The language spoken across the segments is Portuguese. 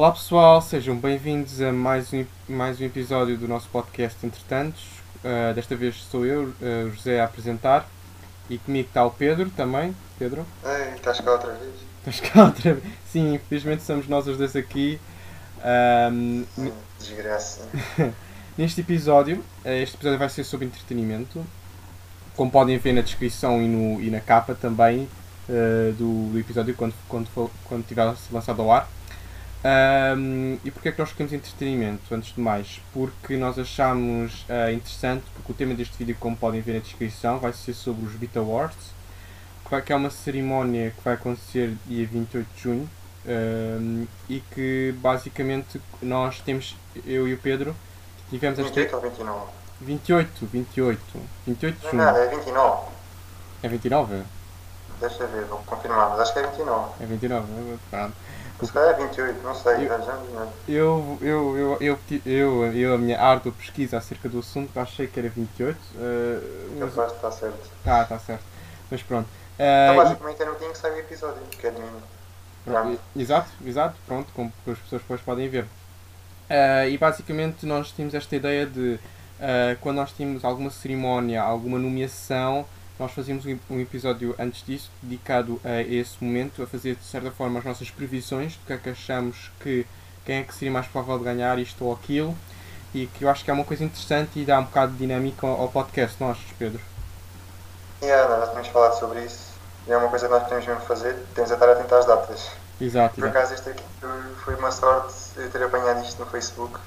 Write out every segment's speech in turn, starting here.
Olá pessoal, sejam bem-vindos a mais um, mais um episódio do nosso podcast Entretantos. Uh, desta vez sou eu, uh, o José, a apresentar e comigo está o Pedro também. Pedro? Ei, estás cá outra vez? Estás cá outra vez? Sim, infelizmente somos nós os dois aqui. Um, Desgraça. Neste episódio, eh, este episódio vai ser sobre entretenimento. Como podem ver na descrição e, no, e na capa também uh, do, do, episódio quando, quando, for, quando tiver lançado ao ar. Um, e porquê é que nós escolhemos entretenimento? Antes de mais, porque nós achamos uh, interessante, porque o tema deste vídeo, como podem ver na descrição, vai ser sobre os Beat Awards, que é uma cerimónia que vai acontecer dia 28 de junho um, e que basicamente nós temos, eu e o Pedro, tivemos 28 ou 29? 28, 28, 28 de junho. Não é nada, é 29. É 29? Deixa eu ver, vou confirmar, mas acho que é 29. É 29, pronto. Se calhar é 28, não sei, eu, já eu, eu, eu, eu, eu, eu, a minha ardua pesquisa acerca do assunto, achei que era 28. Uh, mas... Capaz está certo. Tá, está certo. Mas pronto. Uh, então, basicamente, era no dia que sai o episódio, que é domingo. Pronto. Exato, exato, pronto, como as pessoas depois podem ver. Uh, e basicamente nós tínhamos esta ideia de uh, quando nós tínhamos alguma cerimónia, alguma nomeação, nós fazíamos um episódio antes disso, dedicado a esse momento, a fazer de certa forma as nossas previsões do que é que achamos que quem é que seria mais provável de ganhar isto ou aquilo, e que eu acho que é uma coisa interessante e dá um bocado de dinâmica ao podcast, não achas, Pedro? Yeah, nós temos falado sobre isso, e é uma coisa que nós podemos mesmo fazer, temos a estar atento às datas. Exato. Por acaso, este aqui foi uma sorte eu ter apanhado isto no Facebook,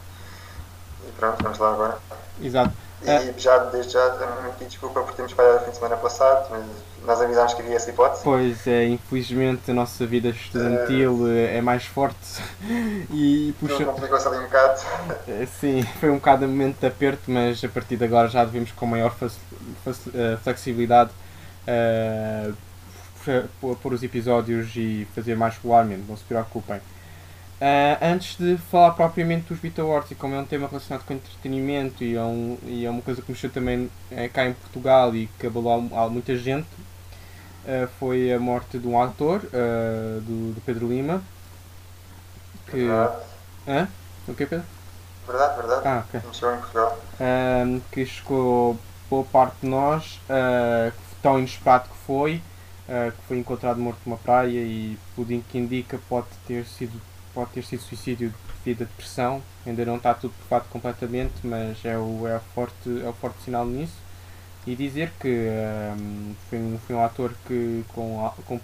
e pronto, vamos lá agora. Exato. E é. já, desde já, me pedi desculpa por termos falhado o fim de semana passado, mas nós avisámos que havia essa hipótese. Pois é, infelizmente a nossa vida estudantil é, é mais forte e puxa. complicou-se ali um bocado. Sim, foi um bocado a momento de aperto, mas a partir de agora já devemos com maior eh, flexibilidade uh, pôr os episódios e fazer mais regularmente, não se preocupem. Uh, antes de falar propriamente dos Beat Awards, e como é um tema relacionado com entretenimento e é, um, e é uma coisa que mexeu também é, cá em Portugal e que abalou muita gente, uh, foi a morte de um ator, uh, do, do, Pedro Lima. Que... Verdade. Hã? O que, Pedro? Verdade, verdade. Ah, ok. Mexeu em Portugal. que chegou boa parte de nós, tão inesperado que foi, que foi encontrado morto numa praia e tudo que indica pode ter sido pode ter sido suicídio devido à depressão, ainda não está tudo provado completamente, mas é o, é o, forte, é o forte sinal nisso. E dizer que um, foi, um, foi um ator que com, com,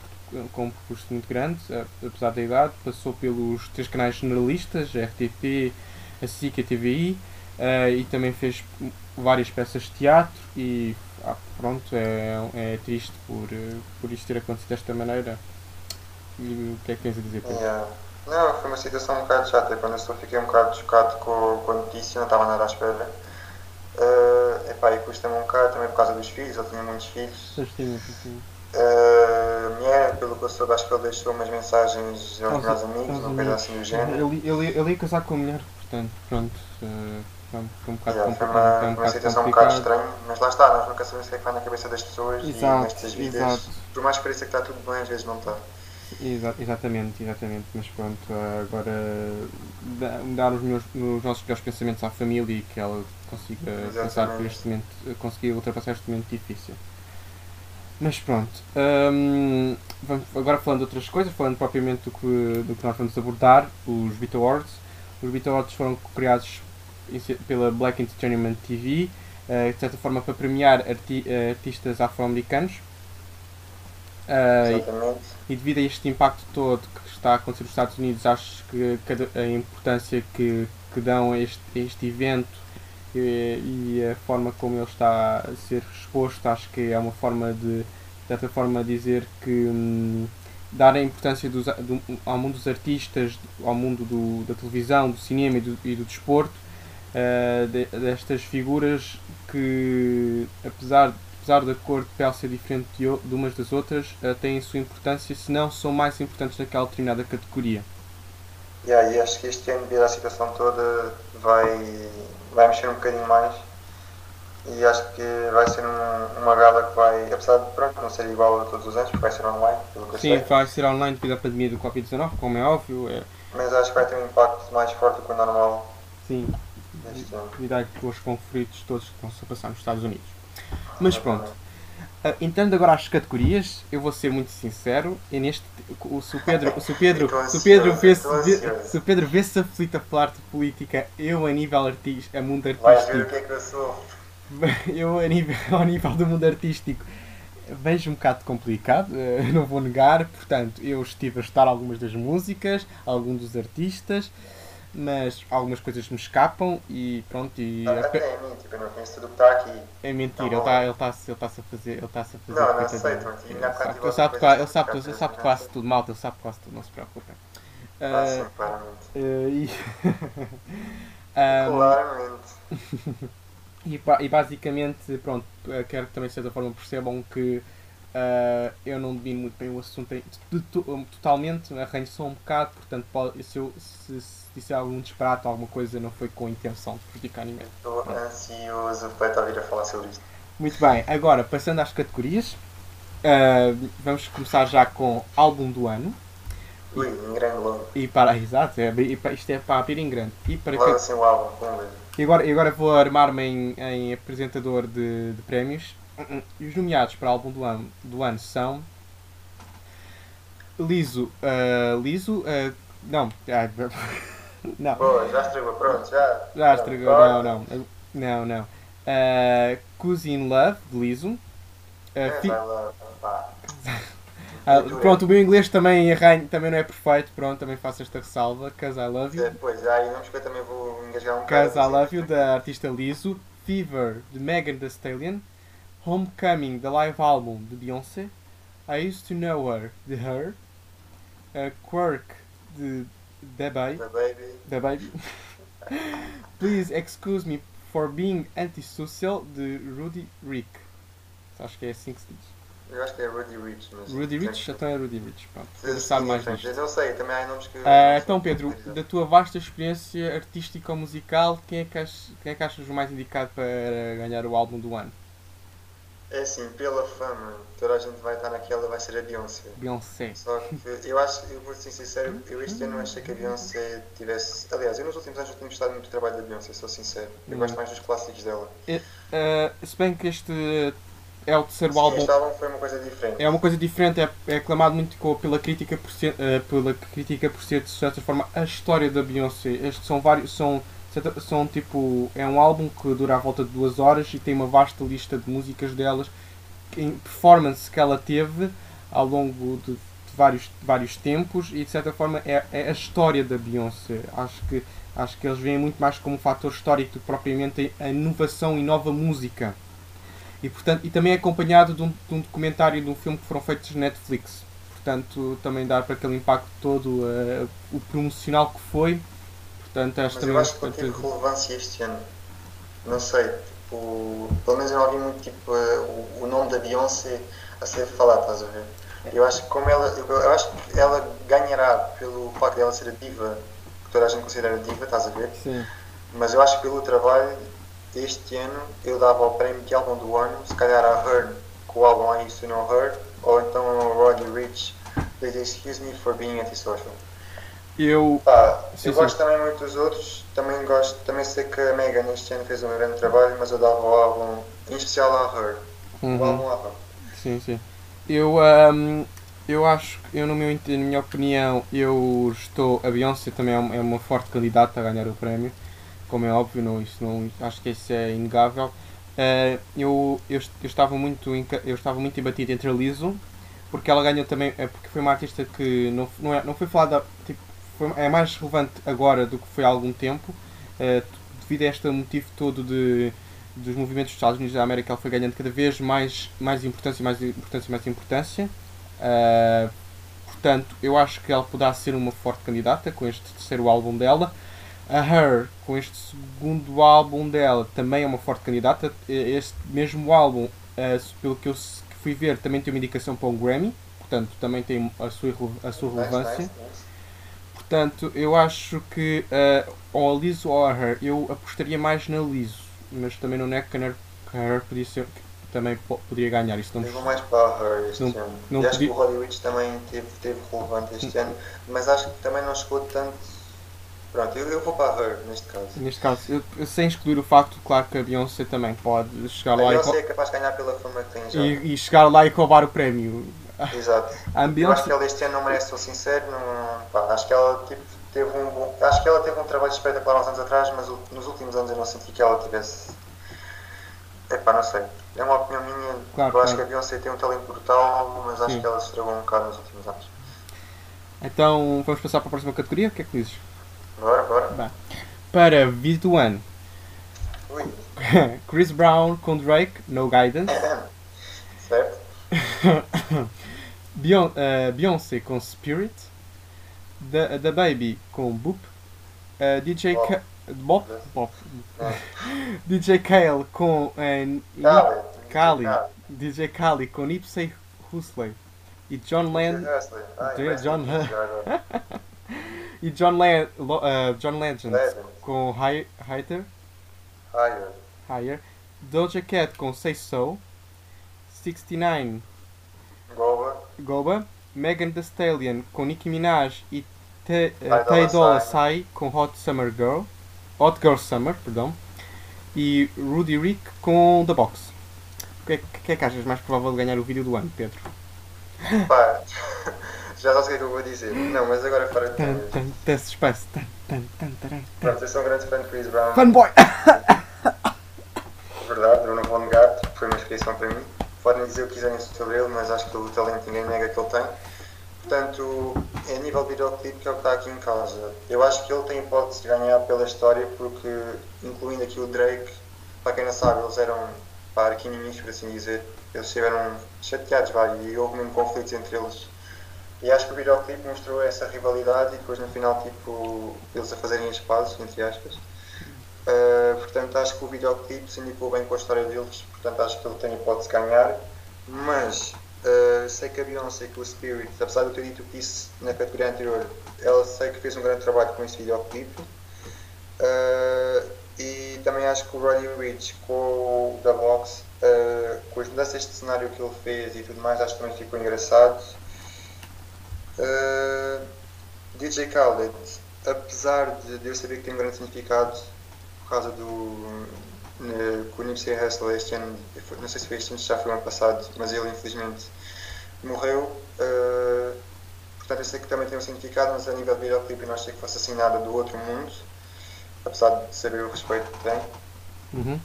com um percurso muito grande, apesar da idade, passou pelos três canais generalistas, RTP, a SIC a TVI, uh, e também fez várias peças de teatro e ah, pronto, é, é triste por, por isto ter acontecido desta maneira. E o que é que tens a dizer, Pedro? Yeah. Não, foi uma situação um bocado chata. Quando eu só fiquei um bocado chocado com, com a notícia, não estava nada à espera. Uh, epá, e custa-me um bocado também por causa dos filhos, ele tinha muitos filhos. Sim, sim. Uh, mulher, pelo que eu soube, acho que ele deixou umas mensagens aos meus amigos, uma coisa assim do género. Ele, ele, ele ia casar com a mulher, portanto, pronto. Uh, foi um bocado yeah, foi uma, um uma situação um bocado estranha, mas lá está, nós nunca sabemos o que é que vai na cabeça das pessoas exato, e nestas vidas, exato. por mais que pareça que está tudo bem, às vezes não está. Exa exatamente, exatamente, mas pronto, agora dar os, meus, os nossos melhores pensamentos à família e que ela consiga passar por este momento, conseguir ultrapassar este momento difícil. Mas pronto, hum, vamos, agora falando de outras coisas, falando propriamente do que, do que nós vamos abordar, os Beat Awards. Os Beat Awards foram criados pela Black Entertainment TV, eh, de certa forma para premiar arti artistas afro-americanos Uh, e devido a este impacto todo que está a acontecer nos Estados Unidos, acho que a importância que, que dão a este, a este evento e, e, a forma como ele está a ser exposto, acho que é uma forma de, de certa forma, dizer que hum, dar a importância dos, do, ao mundo dos artistas, ao mundo do, da televisão, do cinema e do, e do desporto, uh, de, destas figuras que, apesar de apesar da cor de pele ser diferente de, de umas das outras, uh, têm sua importância, se não são mais importantes naquela determinada categoria. Yeah, e acho que este ano, devido à situação toda, vai, vai mexer um bocadinho mais. E acho que vai ser um, uma gala que vai, apesar de pronto, não ser igual a todos os anos, porque vai ser online, pelo que Sim, vai ser online devido à pandemia do Covid-19, como é óbvio. É, Mas acho que vai ter um impacto mais forte do que o normal Sim, com os conflitos todos que estão-se a passar nos Estados Unidos. Mas pronto, ah, entrando agora às categorias, eu vou ser muito sincero, e neste, o, se o Pedro, se o Pedro, se o Pedro vê-se Estou ansioso. se o Pedro vê-se aflito a falar de política, eu a nível artista, a mundo ver o artístico, que é que eu sou. eu a nível, ao nível do mundo artístico vejo um bocado complicado, eh, não vou negar, portanto eu estive a estudar algumas das músicas, alguns dos artistas, mas algumas coisas me escapam e pronto, e Não, até a mim, tipo, eu não conheço tudo que está aqui. é mentira, Tá ele está ele tá, ele tá a fazer, ele tá a fazer Não, não bocado Ele sabe, qua- coisa ele sabe, ele sabe quase tudo, malta, ele sabe quase tudo, não se preocupem. Ah, Ah, sim, claramente. eh, Claramente. E, e basicamente, pronto, eh, quero que também de certa forma percebam que ah, eu não domino muito bem o assunto totalmente, arranho só um bocado, portanto, pode, se, eu, se, se disser algum disparate ou alguma coisa, não foi com a intenção de prejudicar ninguém. Estou ansioso para estar a vir a falar sobre isto. Muito bem, agora passando às categorias, ah, vamos começar já com álbum do ano. Ui, em grande longo. E para, exato, é, isto é para abrir em grande. E para Logo que- assim o álbum, vamos ver. E agora, e agora vou armar-me em, em apresentador de, de prémios. E os nomeados para álbum do ano, do ano são Liso, ah, Liso, ah, não, não, Boa, já estragou, pronto, já. já estragou, não, não, não, não. Uh, Cousin Love, de Liso. Ah, É, fi- lá, pá. ah, pronto, o meu inglês também, arranho, também não é perfeito, pronto, também faço esta ressalva. Cause I Love You. Depois, aí vamos que eu também vou engasgar um Cause I bocado. Love You, da artista Liso. Fever, de Megan Thee Stallion. Homecoming, da live álbum de Beyoncé. I Used to Know Her, de Her. Uh, Quirk, de The Bay. The Baby. The Baby. Please Excuse Me for Being Antisocial, de Rudy Rick. Acho que é assim que se diz. Eu acho que é Rudy Rich. Mas Rudy Rich? Então é Rudy Rich. Pronto. Sim, sabe mais disto. Eu sei, também há nomes que. Ah, então, Pedro, da tua vasta experiência artística ou musical, quem é, que achas, quem é que achas o mais indicado para ganhar o álbum do ano? É assim, pela fama, toda a gente vai estar naquela, vai ser a Beyoncé. Beyoncé. Só que eu acho, eu vou ser sincero, eu este ano achei que a Beyoncé tivesse. Aliás, eu nos últimos anos não tenho gostado muito do trabalho da Beyoncé, sou sincero. Eu gosto mais dos clássicos dela. Ah, se bem que este é o terceiro Sim, álbum, este álbum foi uma coisa diferente. é uma coisa diferente, é, é aclamado muito pela crítica, por ser, ah, pela crítica por ser, de certa forma, a história da Beyoncé. Estes são vários, são, são tipo, é um álbum que dura à volta de duas horas e tem uma vasta lista de músicas delas, em performance que ela teve ao longo de, de vários, vários tempos e de certa forma é, é a história da Beyoncé. Acho que, acho que eles veem muito mais como um fator histórico do que propriamente a inovação e nova música. E, portanto, e também é acompanhado de um, de um documentário de um filme que foram feitos na Netflix. Portanto, também dá para aquele impacto todo eh, o promocional que foi. Portanto, acho Mas também eu acho que bastante- teve relevância este ano. Não sei, tipo, pelo menos eu não ouvi muito tipo, eh, o, o nome da Beyoncé a ser falado, estás a ver? Eu acho que como ela, eu, acho que ela ganhará pelo facto de ela ser a diva, que toda a gente considera diva, estás a ver? Sim. Mas eu acho que pelo trabalho este ano eu dava o prémio de álbum do ano, se calhar a Her com o álbum I Used to Know Her, ou então ao Roddy Rich, Please Excuse Me for Being Antisocial. Eu. Pá, Sim, eu sim. gosto também muito dos outros, também gosto, também sei que a Megan este ano fez um grande trabalho, mas eu dava o álbum, em especial a Her, o Uhum. álbum a Her. Sim, sim. Eu, ahm, eu acho que, eu, no meu, na minha opinião, eu estou. A Beyoncé também é uma, é uma forte candidata a ganhar o prémio. Como é óbvio, não, isso não, acho que isso é inegável. Ah, eu, eu, eu estava muito eu estava muito embatido entre a Lizzo, porque ela ganhou também. é porque foi uma artista que não, não, é, não foi falada. Tipo, foi, é mais relevante agora do que foi há algum tempo, ah, devido a este motivo todo de dos movimentos dos Estados Unidos da América, ela foi ganhando cada vez mais, mais importância, mais importância, mais importância. Ah, portanto, eu acho que ela poderá ser uma forte candidata com este terceiro álbum dela. A Her, com este segundo álbum dela, também é uma forte candidata. Este mesmo álbum, ah, pelo que eu fui ver, também tem uma indicação para um Grammy. Portanto, também tem a sua, a sua Nice, relevância. nice, nice. Portanto, eu acho que uh, ou a Liso ou a Her, eu apostaria mais na Liso, mas também não é que a Her, que a Her podia ser, também po- poderia ganhar. Isto não Eu vou mais para a Her este Não- ano. não acho podia- que o Rich também teve, teve relevante este ano, mas acho que também não chegou tanto. Pronto, eu, eu vou para a Her neste caso. Neste caso, eu- eu- sem excluir o facto, claro que a Beyoncé também pode chegar A lá e, Beyoncé rou- é capaz de ganhar pela fama que tem já. e- e chegar lá e roubar o prémio. Exato. A Eu acho que ela este ano não merece, sou sincero, não, pá, acho que ela tipo, teve um bom. Acho que ela teve um trabalho espetacular há uns anos atrás, mas nos últimos anos eu não senti que ela tivesse. Epá, não sei. É uma opinião minha. Claro, eu acho claro. que a Beyoncé tem um talento brutal, mas acho Sim. que ela estragou um bocado nos últimos anos. então vamos passar para a próxima categoria. O que é que dizes? Bora, bora. Para vídeo do ano. Chris Brown com Drake, No Guidance. certo? Beyon- eh, Beyoncé com Spirit. The, The Baby com Boop. eh, DJ Bop. Ka-. É. DJ Kale com eh, Khaled. Kali. DJ Kali com Nipsey Hussle. E John Land. Ai, John-. E John, eh, John Legend com Hi- Higher. Higher. Higher. Doja Cat com Say So. 69 Goba. Goba. Megan Thee Stallion com Nicki Minaj e T- eh, Tay Dolla. Sai com Hot Summer Girl. Hot Girl Summer, perdão. E Rudy Rick com The Box. O que é, que é que achas mais provável de ganhar o vídeo do ano, Pedro? Pá, já sabes o que é que eu vou dizer. Não, mas agora fora de Tan, tan, suspense. Tan, tan, tan, tan. Pronto, eu sou um grande fã de Chris Brown. Fanboy! Verdade, eu não vou negar, foi uma inspiração para mim. Podem dizer o que quiserem sobre ele, mas acho que o talento ninguém nega que ele tem. Portanto, é a nível de videoclipe que é o que está aqui em causa. Eu acho que ele tem hipótese de ganhar pela história, porque, incluindo aqui o Drake, para quem não sabe, eles eram pá, arquinimigos, por assim dizer. Eles estiveram chateados, vai, e houve mesmo conflitos entre eles. E acho que o videoclipe mostrou essa rivalidade e depois no final, tipo, eles a fazerem as pazes, entre aspas. Uh, portanto, acho que o videoclipe se indicou bem com a história deles, portanto, acho que ele tem hipótese de ganhar. Mas uh, sei que a Beyoncé com o Spirit, apesar de eu ter dito que disse na categoria anterior, ela sei que fez um grande trabalho com esse videoclipe. Uh, e também acho que o Roddy Rich com o The Box, uh, com as mudanças de cenário que ele fez e tudo mais, acho que também ficou engraçado. DJ Khaled, apesar de eu saber que tem um grande significado por causa do né, que o Nipsey Hussle este ano, não sei se foi este ano, já foi o ano passado, mas ele infelizmente morreu. Uh, portanto, eu sei que também tem um significado, mas a nível de videoclipe eu não achei que fosse assim nada do outro mundo, apesar de saber o respeito que tem. Uhum.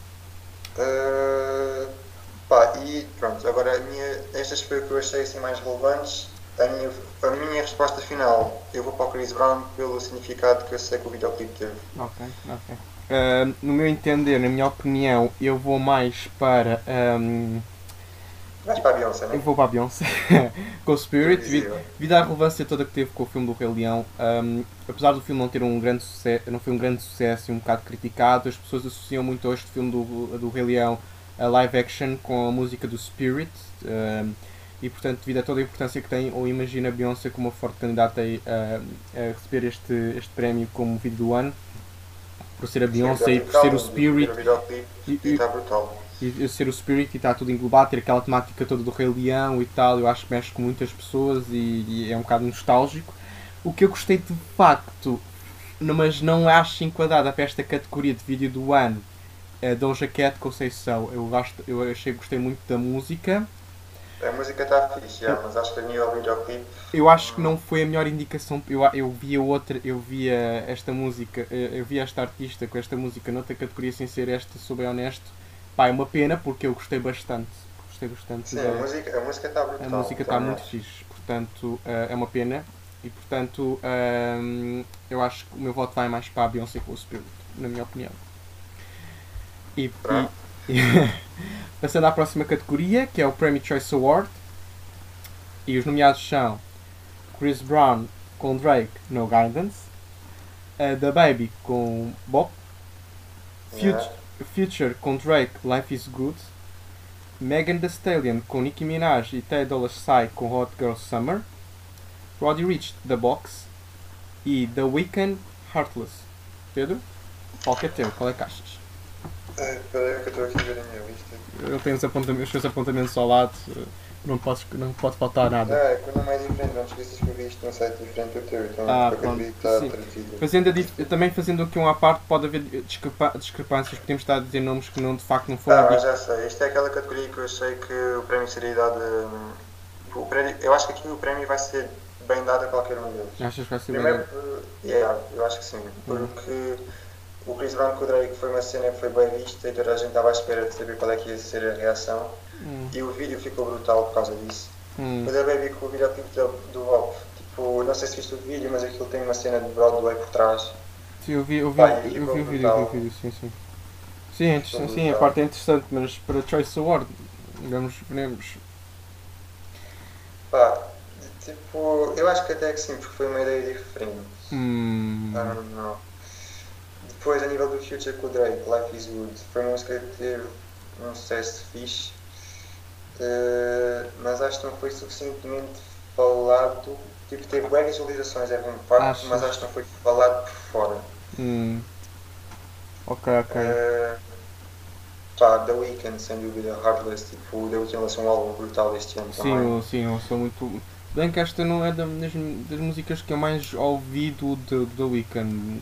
Uh, pá, e pronto, agora a minha, estas foi o que eu achei assim, mais relevantes. A minha, a minha resposta final, eu vou para o Chris Brown pelo significado que eu sei que o videoclipe teve. Ok, ok. Ah, no meu entender, na minha opinião, eu vou mais para. ahm, Vais para a Beyoncé, eu não é? vou para a Beyoncé com o Spirit, devido, à relevância toda que teve com o filme do Rei Leão. ahm, apesar do filme não ter um grande sucesso, não foi um grande sucesso e um bocado criticado, as pessoas associam muito a este filme do, do Rei Leão a live action com a música do Spirit. ahm, e portanto, devido a toda a importância que tem, ou imagina a Beyoncé como uma forte candidata a, a receber este, este prémio como vídeo do ano, por ser a Beyoncé e por ser o Spirit E- e está brutal. e ser o Spirit e está tudo englobado, ter aquela temática toda do Rei Leão e tal, eu acho que mexe com muitas pessoas e, e é um bocado nostálgico. O que eu gostei de facto, mas não acho enquadrada para esta categoria de vídeo do ano, é Doja Cat So. Eu, gosto, eu achei, gostei muito da música. A música está fixe, mas acho que a nível videoclipe Eu acho que não foi a melhor indicação. Eu, eu via outra, eu via esta música, eh, eu via esta artista com esta música noutra categoria sem ser esta, sou bem honesto. Pá, é uma pena porque eu gostei bastante. Gostei bastante Sim, da- a música, a está A brutal. música está muito fixe, portanto eh, é uma pena. E portanto ehm, eu acho que o meu voto vai mais para a Beyoncé com o Spirit, na minha opinião. E, e- passando à próxima categoria, que é o Premium Choice Award. E os nomeados são Chris Brown com Drake, No Guidance. eh, The Baby com Bob. Future, Yeah. Future com Drake, Life is Good. Megan Thee Stallion com Nicki Minaj e Tay Dolla Sign com Hot Girl Summer. Roddy Rich, The Box. E The Weeknd, Heartless. Pedro, qual é teu? Qual é que achas? É, Espera aí que eu estou aqui a ver a minha lista. Ele tem os, apontamentos, os seus apontamentos ao lado, eh, não, podes, não pode faltar nada. é que o nome é diferente, não te esqueças que eu vi isto num site diferente do teu, então Ah, pronto, que está traduzido. Fazendo a também fazendo aqui um à parte, pode haver discrepa- discrepâncias, podemos estar a dizer nomes que não, de facto não foram Ah, já sei, isto é aquela categoria que eu achei que o prémio seria dado. hum, O prémio, eu acho que aqui o prémio vai ser bem dado a qualquer um deles. Achas que vai ser Primeiro, bem? por- yeah, eu acho que sim, porque o Chris Brown com o Drake foi uma cena que foi bem vista e toda a gente estava à espera de saber qual é que ia ser a reação Hum, e o vídeo ficou brutal por causa disso. hum. O da Baby com o videoclipe do, do Bop, tipo, não sei se viste o vídeo, mas aquilo tem uma cena de Broadway por trás. Sim, eu vi, eu vi, Pá, eu vi o vídeo, eu vi o vídeo, sim, sim. Sim, é Ficou sim, a parte é interessante, mas para Choice Award, vamos, veremos. Pá, tipo, eu acho que até que sim, porque foi uma ideia diferente. Hum, don't know. Depois, a nível do Future com o Drake, Life is Good, foi uma música que teve um sucesso fixe, eh, mas acho que não foi suficientemente falado. Tipo, teve boas visualizações, é um facto, Achas? mas acho que não foi falado por fora. hum. Ok, ok. Eh, pá, The Weeknd, sem dúvida, Heartless, tipo, The Weeknd lançou um álbum brutal este ano Sim, também. sim, eu sou muito. Bem que esta não é da- das, das músicas que eu mais ouvi do, do Weekend.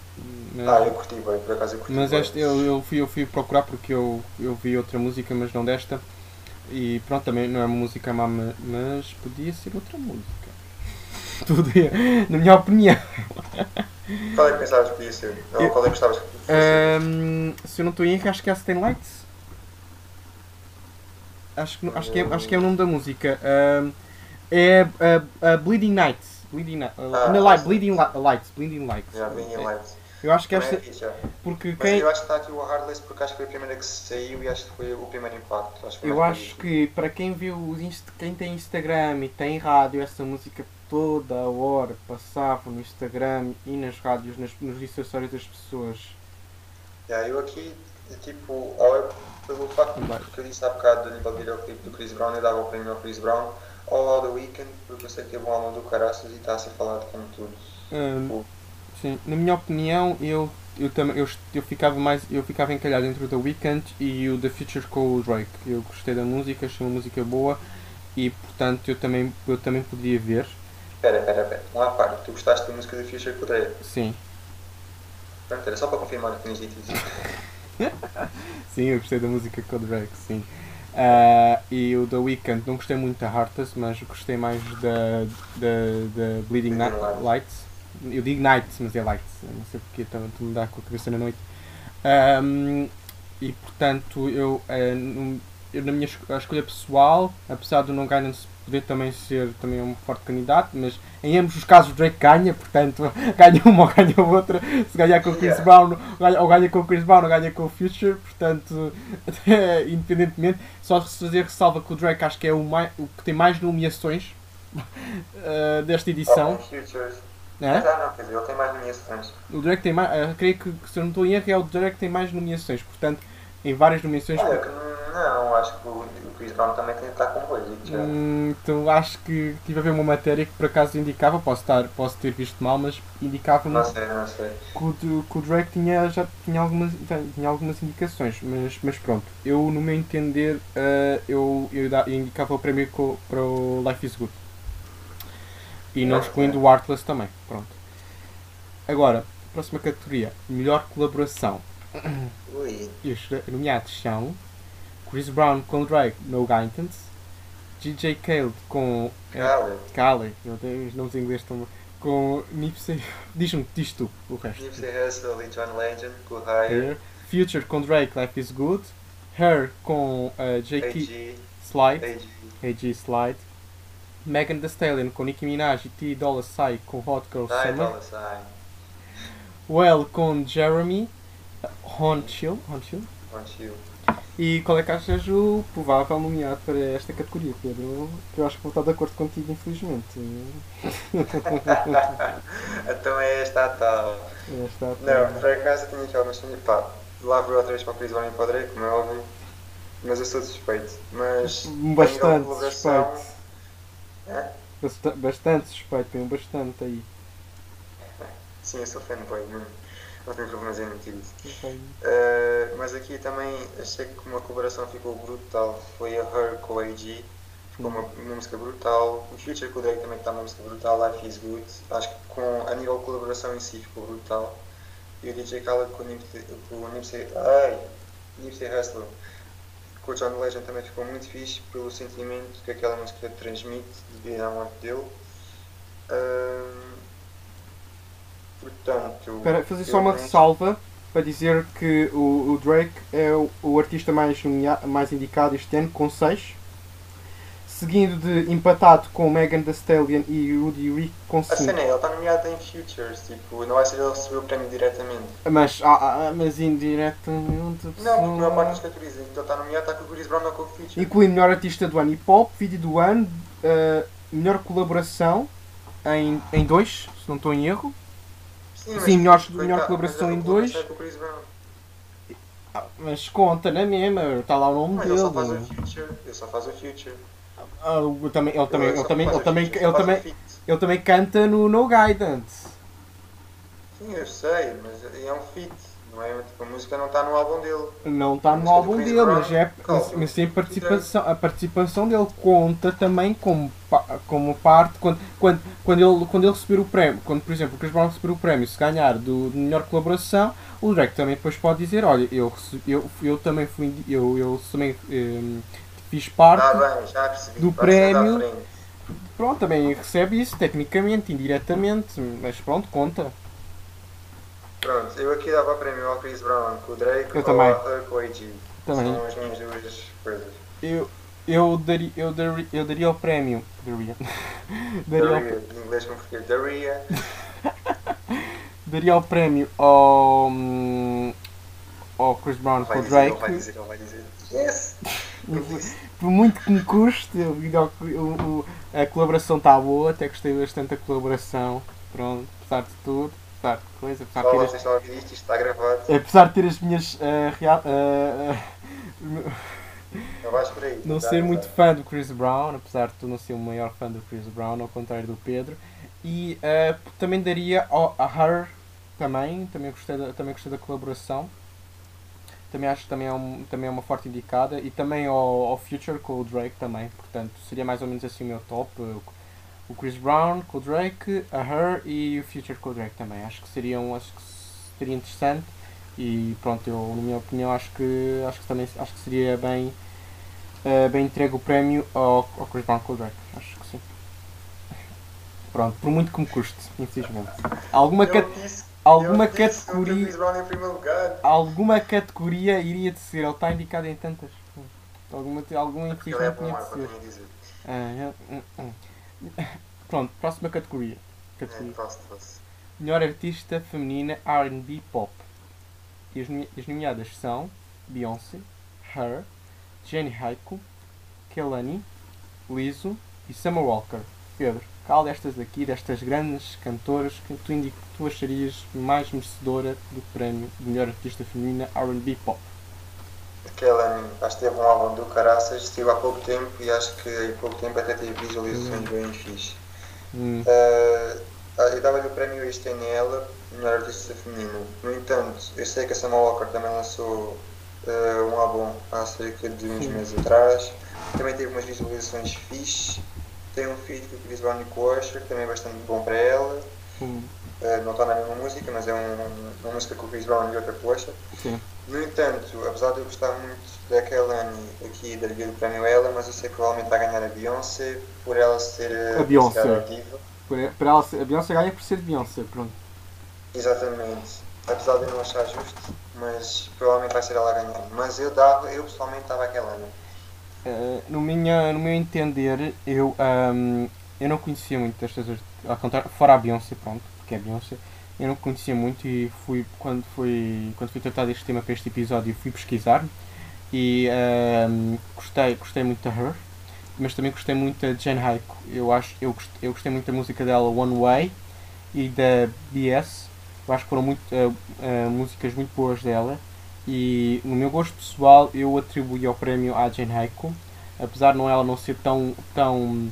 Mas, Ah, eu curti bem, por acaso eu curti mas bem. esta eu, eu, fui, eu fui procurar porque eu, eu vi outra música, mas não desta. E pronto, também não é uma música má, ma- mas podia ser outra música. Podia, na minha opinião. Qual é que pensavas que podia ser? Ou Eu- qual é que gostavas que fosse? Ahm, se eu não estou em erro, acho que é a Stain Lights. Acho que, acho, que é, acho que é o nome da música. Ahm, é a, a Bleeding Nights. Bleeding, uh, Ah, Light. Bleeding Li- Lights. Bleeding Lights. Já, Bling É, Lights. Eu acho que esta. é. Porque Mas quem. eu acho que está aqui o Hardless porque acho que foi a primeira que saiu e acho que foi o primeiro impacto. Acho Eu acho que para quem viu os inst- quem tem Instagram e tem rádio, essa música toda a hora passava no Instagram e nas rádios, nas, nos acessórios das pessoas. Já, eu aqui, tipo, é pelo facto que eu disse há bocado do nível do videoclipe do Chris Brown, eu dava o prémio ao Chris Brown, ao The Weeknd, porque eu sei que teve um álbum do Caraças e está a ser falado como tudo. Hum, Tipo, sim, na minha opinião, eu eu também eu, eu ficava mais eu ficava encalhado entre o The Weeknd e o The Future com o Drake. Eu gostei da música, achei uma música boa e portanto eu também eu também podia ver. Espera, espera, espera. Um à parte, tu gostaste da música do Future com o Drake? Sim. Pronto, era só para confirmar que tinhas dito isso. Sim, eu gostei da música com o Drake, sim. Ah, e o The Weeknd, não gostei muito da Heartless, mas gostei mais da, da, Bleeding Bleeding Ni- Lights. Eu digo Nights, mas é Lights. Eu não sei porque estou a mudar com a cabeça na noite. Ahm, e portanto, eu, num- eu na minha escolha pessoal, apesar do No Guidance poder também ser também um forte candidato, mas em ambos os casos o Drake ganha, portanto ganha uma ou ganha outra. Se ganhar com o Chris Yeah. Brown, ganha, ou ganha com o Chris Brown ou ganha com o Future, portanto, independentemente, só se fazer ressalva que o Drake acho que é o, mais, o que tem mais nomeações eh, desta edição. Né? Mas, ah, não, quer dizer, ele tem mais nomeações. O Drake tem mais, eh, creio que se eu não estou em erro é o Drake que tem mais nomeações, portanto, em várias nomeações. Olha, que não, acho que o, o Chris Brown também tem que estar com já. Hum, então acho que tive a ver uma matéria que por acaso indicava, posso, estar, posso ter visto mal, mas indicava-me sei. que o, que o Drake tinha, já tinha algumas, tinha algumas indicações, mas, mas pronto, eu no meu entender eh, eu, eu, eu indicava o prémio co- para o Life is Good. E não excluindo o Artless também, pronto. Agora, próxima categoria, melhor colaboração. Ui, E os nomeados são Chris Brown com Drake, No Guidance, DJ Khaled com eh, Khaled, Khaled, eu tenho os nomes em inglês tão com Nipsey, diz-me, diz tu o resto. Nipsey Hussle e John Legend, com Higher, Her. Future com Drake, Life is Good. Her com uh, J.K. AG, Slide, AG, AG Slide. Megan Thee Stallion com Nicki Minaj e T Dolla Sign com Hot Girl Summer. Dollar Well com Jeremy, uh, Hon E qual é que achas o provável nomeado para esta categoria, Pedro? Que eu acho que vou estar de acordo contigo, infelizmente. Então é esta a tal. Esta Não, por acaso tinha algumas cenas, pá, lá vou outra vez para o Chris Brown e para o Drake, como é óbvio, mas eu sou suspeito. Mas, a Bastante colaboração, suspeito. É? Basta- Bastante suspeito, tem um bastante aí. Sim, eu sou fanboy, mano. Não tenho problemas em admitir isso. Uh, mas aqui também achei que uma colaboração ficou brutal. Foi a Her com a AG. Ficou uma, uma música brutal. O Future com o Drake também está uma música brutal. Life is Good. Acho que com, a nível de colaboração em si ficou brutal. E o DJ Khaled com o Nipsey, com o Nipsey, ai, Nipsey Hussle com o John Legend também ficou muito fixe pelo sentimento que aquela música transmite devido à morte dele. Ahm, portanto. Espera, fazer só uma ressalva para dizer que o, o Drake é o, o artista mais, mais indicado este ano, com 6. Seguindo de empatado com Megan Thee Stallion e Rudy Rick com A 5. cena é, ele está nomeado em Futures, tipo, não vai ser ele que recebeu o prémio diretamente. Mas, ah, ah, mas indiretamente. Não, porque a maior parte das categorias em que ele está nomeado está com o Chris Brown ou com o Future. Incluindo melhor artista do ano hip hop, vídeo do ano, ah, melhor colaboração em, em dois, se não estou em erro. Sim, sim, melhor- melhor mas colaboração em dois. é. Ah, Mas conta na mesma, está lá o nome Mas dele. ele só faz o Future. Ele só faz o Future. Ah, eu também, ele também, Ele também, ele também, ele também, feat. ele também canta no No Guidance. Sim, eu sei, mas é um feat. Não é, tipo, a música não está no álbum dele. Não está no álbum dele, Brown, mas, é, mas, mas sim a participação, a participação dele conta também como, como parte quando, quando, quando, ele, quando ele receber o prémio, quando por exemplo o Chris Brown receber o prémio, se ganhar do, de melhor colaboração, o Drake também depois pode dizer, olha, eu, eu, eu também fui, eu, eu também eh, fiz parte, Ah, bem, percebi. do prémio. pronto, também recebe isso tecnicamente, indiretamente, mas pronto, conta. Pronto, eu aqui dava prémio ao Chris Brown com o Drake Eu ou também. a Her com a AG. Também. São as minhas duas coisas. Eu, eu, daria, eu, daria, eu daria o prémio. Daria, daria, o, em inglês como português. Daria. daria o prémio ao, hum, ao Chris Brown com o dizer, ele vai Drake. dizer, ele vai dizer. Yes! Por muito que me custe, eu ao- o- o- a colaboração está boa, até gostei bastante da colaboração. Pronto, apesar de tudo, apesar de coisa, apesar vocês estão a ouvir isto, isto está gravado. apesar de ter as minhas. ah, rea- ah, ah, Não vais por aí. não tá? ser muito fã do Chris Brown, apesar de tu não ser o maior fã do Chris Brown, ao contrário do Pedro. E eh, também daria ao- a Her também, também gostei da, também gostei da colaboração. Também acho que também é, um, também é uma forte indicada. E também ao, ao Future com o Drake também. Portanto, seria mais ou menos assim o meu top. O, o Chris Brown com o Drake, a Her e o Future com o Drake também. Acho que seriam, acho que seria interessante. E pronto, eu na minha opinião acho que acho que também acho que seria bem Uh, bem entregue o prémio ao, ao Chris Brown com o Drake. Acho que sim. Pronto, por muito que me custe, infelizmente. Alguma, cat- alguma categoria. Alguma categoria iria de ser, ele está indicado em tantas. Alguma, é infelizmente bom, tinha é de ser. Ah, é, hum, hum. Pronto, próxima categoria. É, categoria. posso. Melhor artista feminina RB Pop. E as, nome- as nomeadas são Beyoncé, Her, Jenny Aiko, Kelani, Lizzo e Summer Walker. Pedro, qual destas aqui, destas grandes cantoras, que tu, tu acharias mais merecedora do prémio de melhor artista feminina RB Pop? Aquela, acho que teve um álbum do Caraças, estive há pouco tempo e acho que em pouco tempo até teve visualizações bem fixe. Hum, Ah, eu dava-lhe o prémio ela, melhor artista feminino. No entanto, eu sei que a Summer Walker também lançou ah, um álbum há cerca de uns meses atrás. Também teve umas visualizações fixe. Tem um feat com o Chris e Usher, que também é bastante bom para ela. hum, Ah, não está na mesma música, mas é um- uma música com o Chris Brown e outra com o Usher. No entanto, apesar de eu gostar muito da Kelani aqui da Liga do Prémio ela, mas eu sei que provavelmente vai ganhar a Beyoncé por ela ser eh, A Beyoncé. diva. Por, por ela, ser- a Beyoncé ganha por ser Beyoncé, pronto. Exatamente. Apesar de eu não achar justo, mas provavelmente vai ser ela a ganhar. Mas eu dava, eu pessoalmente dava a Kelani. Uh, no, minha, no meu entender, eu, ahm, eu não conhecia muito destas art- ao contrário, fora a Beyoncé, pronto, porque é Beyoncé, eu não conhecia muito e fui, quando fui, quando fui tratar deste tema para este episódio, fui pesquisar e gostei, gostei muito da Her, mas também gostei muito da Jen Haiko. Eu, acho, eu, gost- eu gostei muito da música dela One Way e da BS, eu acho que foram muito, ah, ah, músicas muito boas dela. E no meu gosto pessoal eu atribuí ao prémio à Jane Haiko, apesar de ela não ser tão, tão,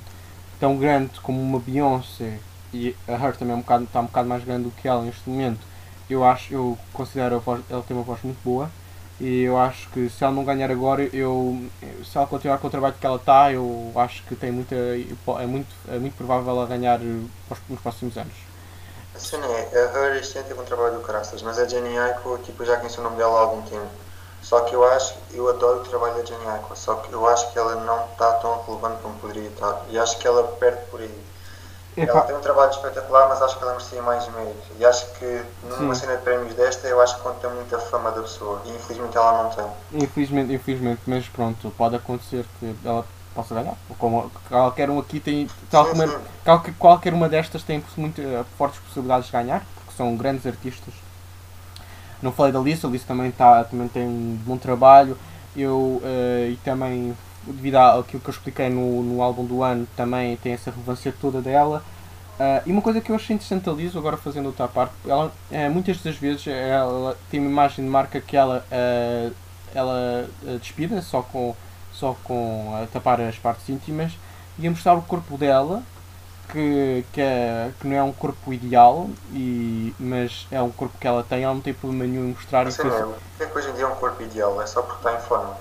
tão grande como uma Beyoncé e a Her também é um bocado, está um bocado mais grande do que ela neste momento. eu acho, eu considero a voz, ela tem uma voz muito boa e eu acho que se ela não ganhar agora, eu se ela continuar com o trabalho que ela está, eu acho que tem muita é muito é muito provável ela ganhar nos próximos anos. Cena é, a Her este ano teve um trabalho do caraças, mas a Jenny Aiko, tipo, já conheço o nome dela há algum tempo. Só que eu acho, eu adoro o trabalho da Jenny Aiko, só que eu acho que ela não está tão relevante como poderia estar. E acho que ela perde por aí. Ela tem um trabalho espetacular, mas acho que ela merecia mais mérito. E acho que numa Sim. cena de prémios desta, eu acho que conta muito a fama da pessoa. E infelizmente ela não tem. Infelizmente, infelizmente mas pronto, pode acontecer que ela possa ganhar. Como qualquer um aqui tem. Tal sim, sim. Qualquer, qualquer uma destas tem muito uh, fortes possibilidades de ganhar, porque são grandes artistas. Não falei da Lisa, a Lisa também, tá, também tem um bom trabalho. Eu uh, e também devido àquilo que eu expliquei no, no álbum do ano, também tem essa relevância toda dela. Uh, e uma coisa que eu achei interessante a Liz, agora fazendo outra parte, ela, uh, muitas das vezes ela tem uma imagem de marca que ela, uh, ela despida só com, só com a tapar as partes íntimas e a mostrar o corpo dela, que, que, é, que não é um corpo ideal, e, mas é um corpo que ela tem, ela não tem problema nenhum em mostrar. Sim, é, é que hoje em dia é um corpo ideal, é só porque está em forma.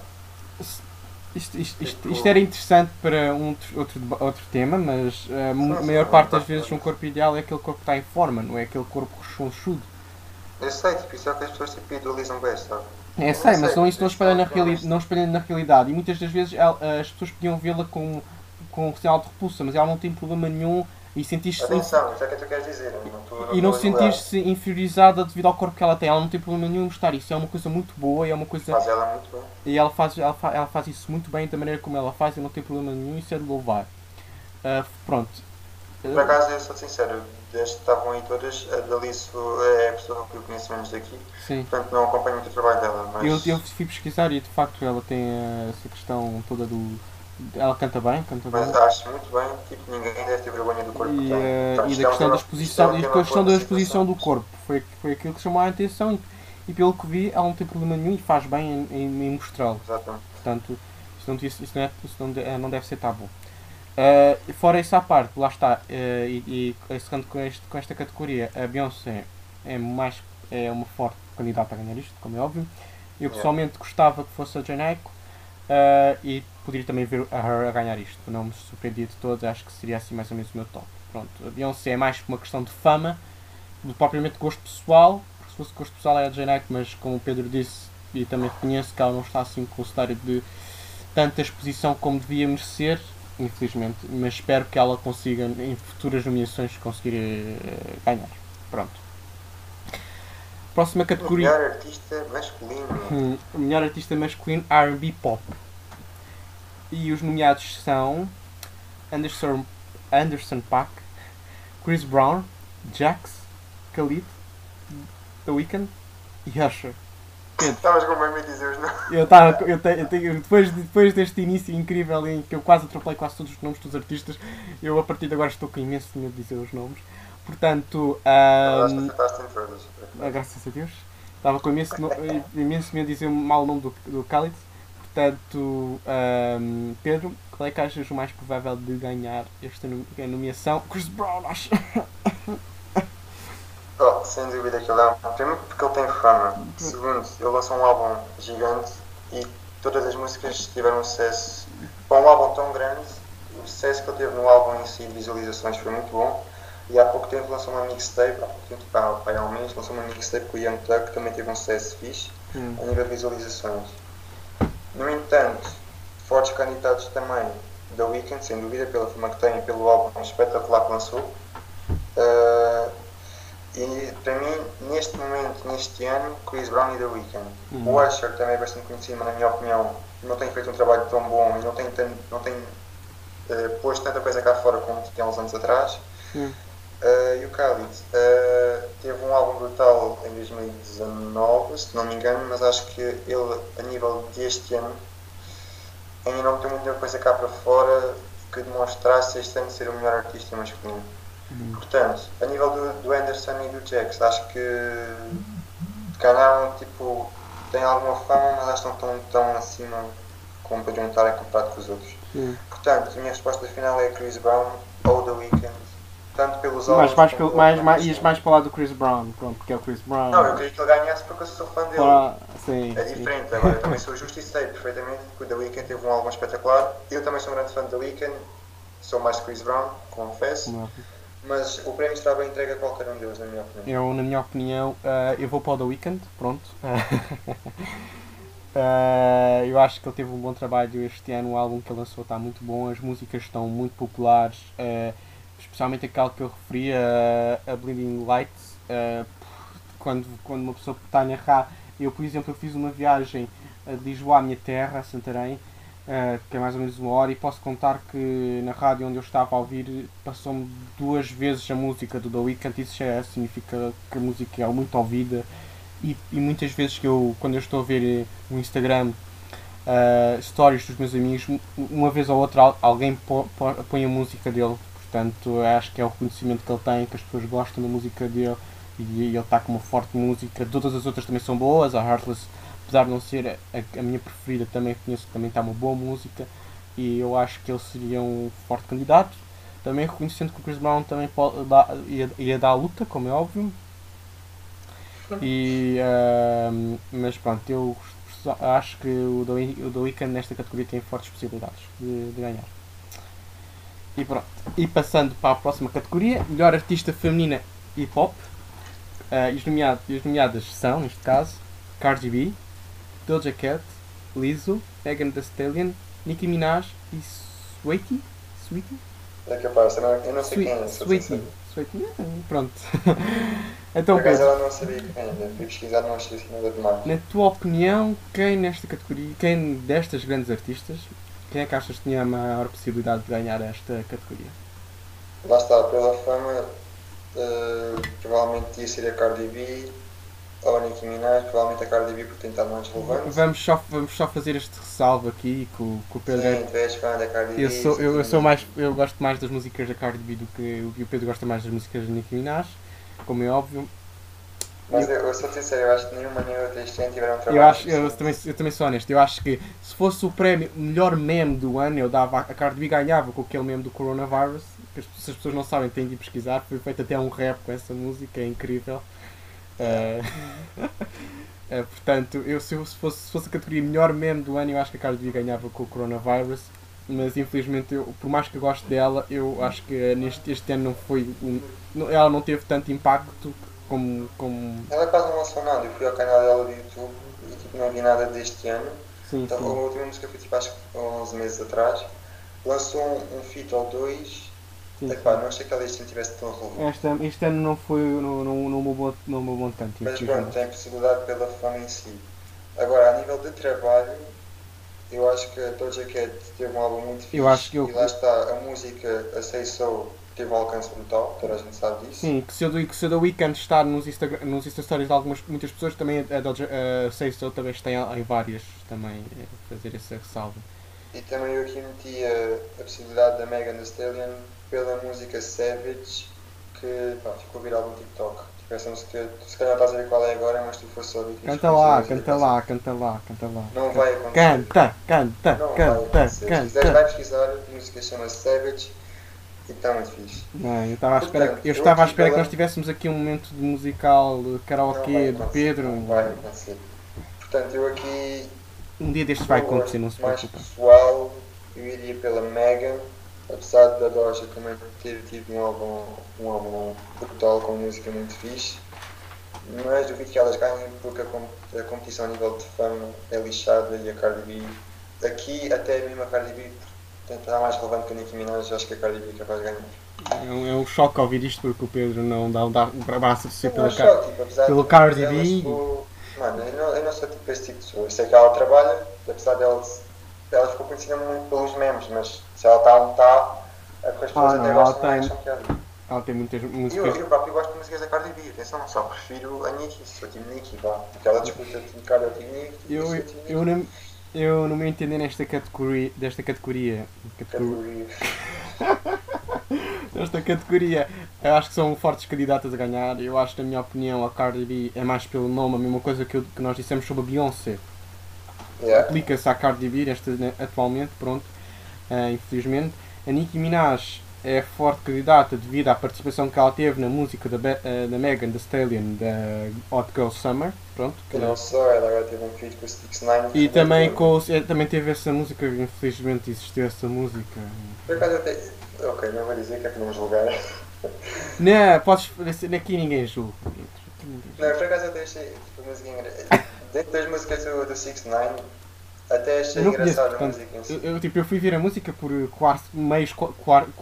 Isto, isto, isto, isto, era interessante para um outro, outro tema, mas a maior parte das vezes um corpo ideal é aquele corpo que está em forma, não é aquele corpo rechonchudo. Eu sei, tipo, isso é que as pessoas tipo, idealizam bem, sabe? É, sei, mas não, isso não espelha, na reali não espelha na realidade. E muitas das vezes as pessoas podiam vê-la com, com um sinal de repulsa, mas ela não tem problema nenhum e sentiste Atenção, isso é o que tu queres dizer. Não e não sentiste-se inferiorizada devido ao corpo que ela tem. Ela não tem problema nenhum em mostrar isso. É uma coisa muito boa e é uma coisa. Faz ela muito bem. E ela faz, ela, faz, ela faz isso muito bem da maneira como ela faz e não tem problema nenhum. Isso é de louvar. Uh, pronto. Por acaso, eu sou sincero, desde que estavam aí todas, a Dalice é a pessoa que eu conheço menos daqui. Sim. Portanto, não acompanho muito o trabalho dela. Mas... Eu, eu fui pesquisar e de facto ela tem essa questão toda do ela canta bem, canta bem. Acho muito bem, tipo, ninguém deve ter vergonha do corpo. E, uh, e da questão da exposição, e da questão da exposição do corpo. Foi, foi aquilo que chamou a atenção e, e, pelo que vi, ela não tem problema nenhum e faz bem em, em, em mostrá-lo. Portanto, isso não, isso não, é, isso não, eh, não deve ser tabu. Uh, fora isso à parte, lá está, uh, e, e encerrando com, este, com esta categoria, a Beyoncé é, mais, é uma forte candidata a ganhar isto, como é óbvio. Eu pessoalmente yeah. gostava que fosse a Jane Aiko, Uh, e poderia também ver a Her a ganhar isto. Não me surpreendia de todo, acho que seria assim mais ou menos o meu top. Pronto, a Beyoncé é mais uma questão de fama, do propriamente gosto pessoal, porque se fosse gosto pessoal é a Jane mas como o Pedro disse, e também reconheço que ela não está assim com o cenário de tanta exposição como devia merecer, infelizmente, mas espero que ela consiga em futuras nomeações conseguir uh, ganhar. Pronto. Próxima categoria. Melhor artista masculino. Hum, melhor artista masculino RB Pop. E os nomeados são Anderson, Anderson Paak, Chris Brown, Jax, Khalid, The Weeknd e Usher. Estavas com bem me dizer os nomes. Eu estava, eu te, eu tenho, depois, depois deste início incrível em que eu quase atropelei quase todos os nomes dos artistas, eu a partir de agora estou com imenso medo de dizer os nomes. Portanto, um, ah, graças a Deus. Estava com imenso, imenso medo de dizer mal o nome do, do Khalid. Portanto, um, Pedro, qual é que achas o mais provável de ganhar esta nomeação? Chris Brown, acho. Oh, sem dúvida que ele é. Primeiro porque ele tem fama. Segundo, ele lançou um álbum gigante e todas as músicas tiveram sucesso. Para um álbum tão grande, o sucesso que ele teve no álbum em si de visualizações foi muito bom. E há pouco tempo lançou uma mixtape, há pouco tempo, há, há um mês, lançou uma mixtape com o Young Thug, que também teve um sucesso fixe, hum. a nível de visualizações. No entanto, fortes candidatos também da Weekend, sem dúvida, pela forma que tem e pelo álbum espetacular que lançou. Uh, e para mim, neste momento, neste ano, Chris Brown e The Weeknd. Uhum. O Usher também é bastante conhecido, mas na minha opinião não tem feito um trabalho tão bom e não tem, não tem uh, posto tanta coisa cá fora como tinha uns anos atrás. Uhum. Uh, e o Khalid uh, teve um álbum brutal em 2019, se não me engano, mas acho que ele, a nível deste ano, ainda não tem muita coisa cá para fora que demonstrasse este ano ser o melhor artista masculino. Uhum. Portanto, a nível do, do, Anderson e do Jax, acho que ganharam, tipo, têm alguma fama, mas acho que não estão tão acima como poderiam estar comparado com os outros. Uhum. Portanto, a minha resposta final é Chris Brown ou The Weeknd tanto pelos Mas álbuns mais, pelo- mais, mais, ias mais para lá do Chris Brown, pronto, porque é o Chris Brown. Não, eu queria que ele ganhasse porque eu sou fã dele. Para- sim, É sim. diferente, agora eu também sou justo e sei perfeitamente que o The Weeknd teve um álbum espetacular. Eu também sou um grande fã do The Weeknd, sou mais Chris Brown, confesso, é. mas o prémio estava entregue a qualquer um deles, na minha opinião. Eu, na minha opinião, eh, eu vou para o The Weeknd, pronto. Eh, eu acho que ele teve um bom trabalho este ano, o álbum que ele lançou está muito bom, as músicas estão muito populares, eh, especialmente aquela que eu referi, a, a Blinding Lights, eh, quando, quando uma pessoa está a narrar, eu por exemplo eu fiz uma viagem eh, de Lisboa à minha terra, a Santarém, eh, que é mais ou menos uma hora, e posso contar que na rádio onde eu estava a ouvir passou-me duas vezes a música do The Weeknd, isso já significa que a música é muito ouvida e, e muitas vezes que eu, quando eu estou a ver eh, no Instagram eh, stories dos meus amigos, um- uma vez ou outra al- alguém põe a música dele, portanto acho que é o reconhecimento que ele tem, que as pessoas gostam da música dele e ele está com uma forte música, todas as outras também são boas, a Heartless apesar de não ser a, a minha preferida, também reconheço que também está uma boa música e eu acho que ele seria um forte candidato. Também reconhecendo que o Chris Brown também pode ia, ia dar a luta, como é óbvio. E, ahm, mas pronto, eu acho que o The Weeknd nesta categoria tem fortes possibilidades de, de ganhar. E pronto. E passando para a próxima categoria, melhor artista feminina hip hop. Nomeadas, e as nomeadas são, neste caso, Cardi B, Doja Cat, Lizzo, Megan Thee Stallion, Nicki Minaj e Sweetie? Sweetie? É capaz, eu não, eu não sei quem é. Sweetie. Sweetie. Ah, Pronto. então, Por acaso ela não sabia quem era, fui pesquisar, não achei assim nada demais. na tua opinião, quem nesta categoria, quem destas grandes artistas, quem é que achas que tinha a maior possibilidade de ganhar esta categoria? Lá está, pela fama, eh, provavelmente ia ser a Cardi B ou a Nicki Minaj, provavelmente a Cardi B por estado mais relevante. Vamos só, vamos só fazer este ressalvo aqui o, que o Pedro é Sim, tu és fã da Cardi B. Eu sou, eu, eu sou mais, eu gosto mais das músicas da Cardi B do que o- e o Pedro gosta mais das músicas da Nicki Minaj, como é óbvio. Mas eu, eu sou sincero, eu acho que nenhuma nem outra este ano tiveram um trabalho. Eu, acho, eu, decente. também, eu também sou honesto, eu acho que se fosse o prémio melhor meme do ano, eu dava, a Cardi B ganhava com aquele meme do coronavirus, que as, se as pessoas não sabem têm de ir pesquisar, foi feito até um rap com essa música, é incrível. Eh, eh, portanto, eu, se, eu- se fosse, se fosse a categoria melhor meme do ano, eu acho que a Cardi B ganhava com o coronavirus. Mas infelizmente, eu, por mais que eu goste dela, eu acho que neste este ano não foi. um- ela não teve tanto impacto como. como Ela quase não lançou nada, eu fui ao canal dela do YouTube e tipo, não vi nada deste ano. sim, Então, a sim. última música foi tipo acho que 11 meses atrás. Lançou um, um feat ou dois. sim, Epá, sim. não achei que ela este ano tivesse tão relevante. Este, este ano não foi. não mudou, não mudou tanto. Mas pronto, infelizmente. tem possibilidade pela fama em si. Agora, a nível de trabalho, eu acho que a Doja Cat teve um álbum muito fixe. Eu acho que eu- E lá está, a música, a Say So, teve um alcance brutal, toda a gente sabe disso. Sim, que se o, que se o The Weeknd está nos, Instagram, nos Insta Stories de algumas, muitas pessoas, também a Doja, a Say So também está em, várias, também, fazer essa ressalva. E também eu aqui meti a, a possibilidade da Megan Thee Stallion pela música Savage, que pá, ficou viral no TikTok. Tipo, essa música, tu se calhar estás a ver qual é agora, mas tu fosse só ouvir Canta lá, canta lá, canta lá, canta lá. Não vai acontecer. Canta, canta, Não canta, acontecer. Se quiseres, vai canta. pesquisar, a música chama-se Savage e está muito fixe. Não, eu estava à espera, Portanto, eu estava à espera que nós tivéssemos aqui um momento de musical de Não vai karaokê do acontecer, Pedro. Não vai acontecer. Portanto, eu aqui Um dia destes vai acontecer, não se mais preocupe. pessoal, eu iria pela Megan, apesar da Doja também ter tido um álbum, um álbum brutal com música muito fixe, mas duvido que elas ganhem porque a competição a nível de fama é lixada e a Cardi B, aqui até mesmo a Cardi B está mais relevante que a Nicki Minaj, acho que a Cardi B é capaz de ganhar. É um, é um choque ouvir isto porque o Pedro não dá, dá um braço a torcer Não pela é cara. só, tipo, pelo de- Cardi ela B. ficou- Mano, eu não, eu não sou tipo esse tipo de pessoa. Eu sei que ela trabalha, apesar dela, ela ficou conhecida muito pelos memes, mas se ela está onde está, é porque as pessoas Ah, não, até ela gostam tem- acham piada. Ela tem muitas Eu, músicas. eu próprio gosto de músicas da Cardi B, atenção, só prefiro a Nicki, sou time Nicki, vá. Aquela disputa de Cardi ou time Nicki, Eu, eu, time eu, não, eu no meu entender nesta categoria, desta categoria, categoria, Categoria. desta categoria, eu acho que são fortes candidatas a ganhar. Eu acho, na minha opinião, a Cardi B é mais pelo nome, a mesma coisa que, eu- que nós dissemos sobre a Beyoncé. Yeah. Aplica-se à Cardi B nesta, né, atualmente, pronto, eh, infelizmente. A Nicki Minaj é forte candidata devido à participação que ela teve na música da, Be uh, da Megan Thee Stallion da Hot Girl Summer. Pronto. E não só, ela agora teve um feat com o Six Nine. E também, com, é, também teve essa música, infelizmente existiu essa música. Por acaso até. Ok, não vou dizer que é para não julgar. Não, podes. Aqui ninguém julga. Não, por acaso até achei tipo. Dentro das músicas do, do Six Nine até achei não engraçado conheço, a portanto, eu, eu, tipo, eu fui ver a música por quar, meios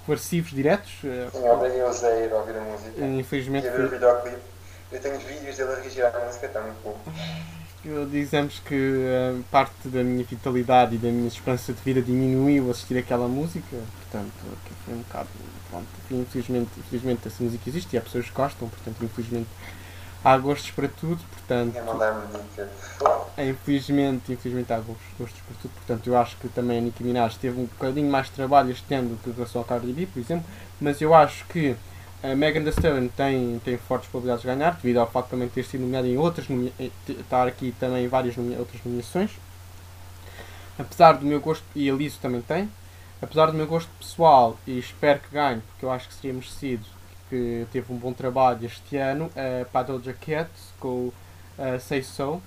coercivos diretos. eh, Sim, obrigei-os a ir ouvir a música. infelizmente, E a ver o videoclipe. Eu tenho vídeos dele a reagir à música, está muito bom. eu, dizemos que eh, parte da minha vitalidade e da minha esperança de vida diminuiu assistir aquela música. Portanto, foi um bocado. Pronto, infelizmente, infelizmente essa música existe e há pessoas que gostam, portanto, infelizmente há gostos para tudo. Portanto. Infelizmente, infelizmente há gostos, gostos por tudo, portanto eu acho que também a Nicki Minaj teve um bocadinho mais de trabalho este ano do que em relação ao Cardi B, por exemplo, mas eu acho que a Megan Thee Stallion tem, tem fortes probabilidades de ganhar, devido ao facto de também ter sido nomeada em outras, nomea- te- estar aqui também em várias nomea- outras nomeações, apesar do meu gosto, e a Liso também tem, apesar do meu gosto pessoal, e espero que ganhe, porque eu acho que seria merecido, que teve um bom trabalho este ano, uh, a Doja Cat, com o uh, Say So,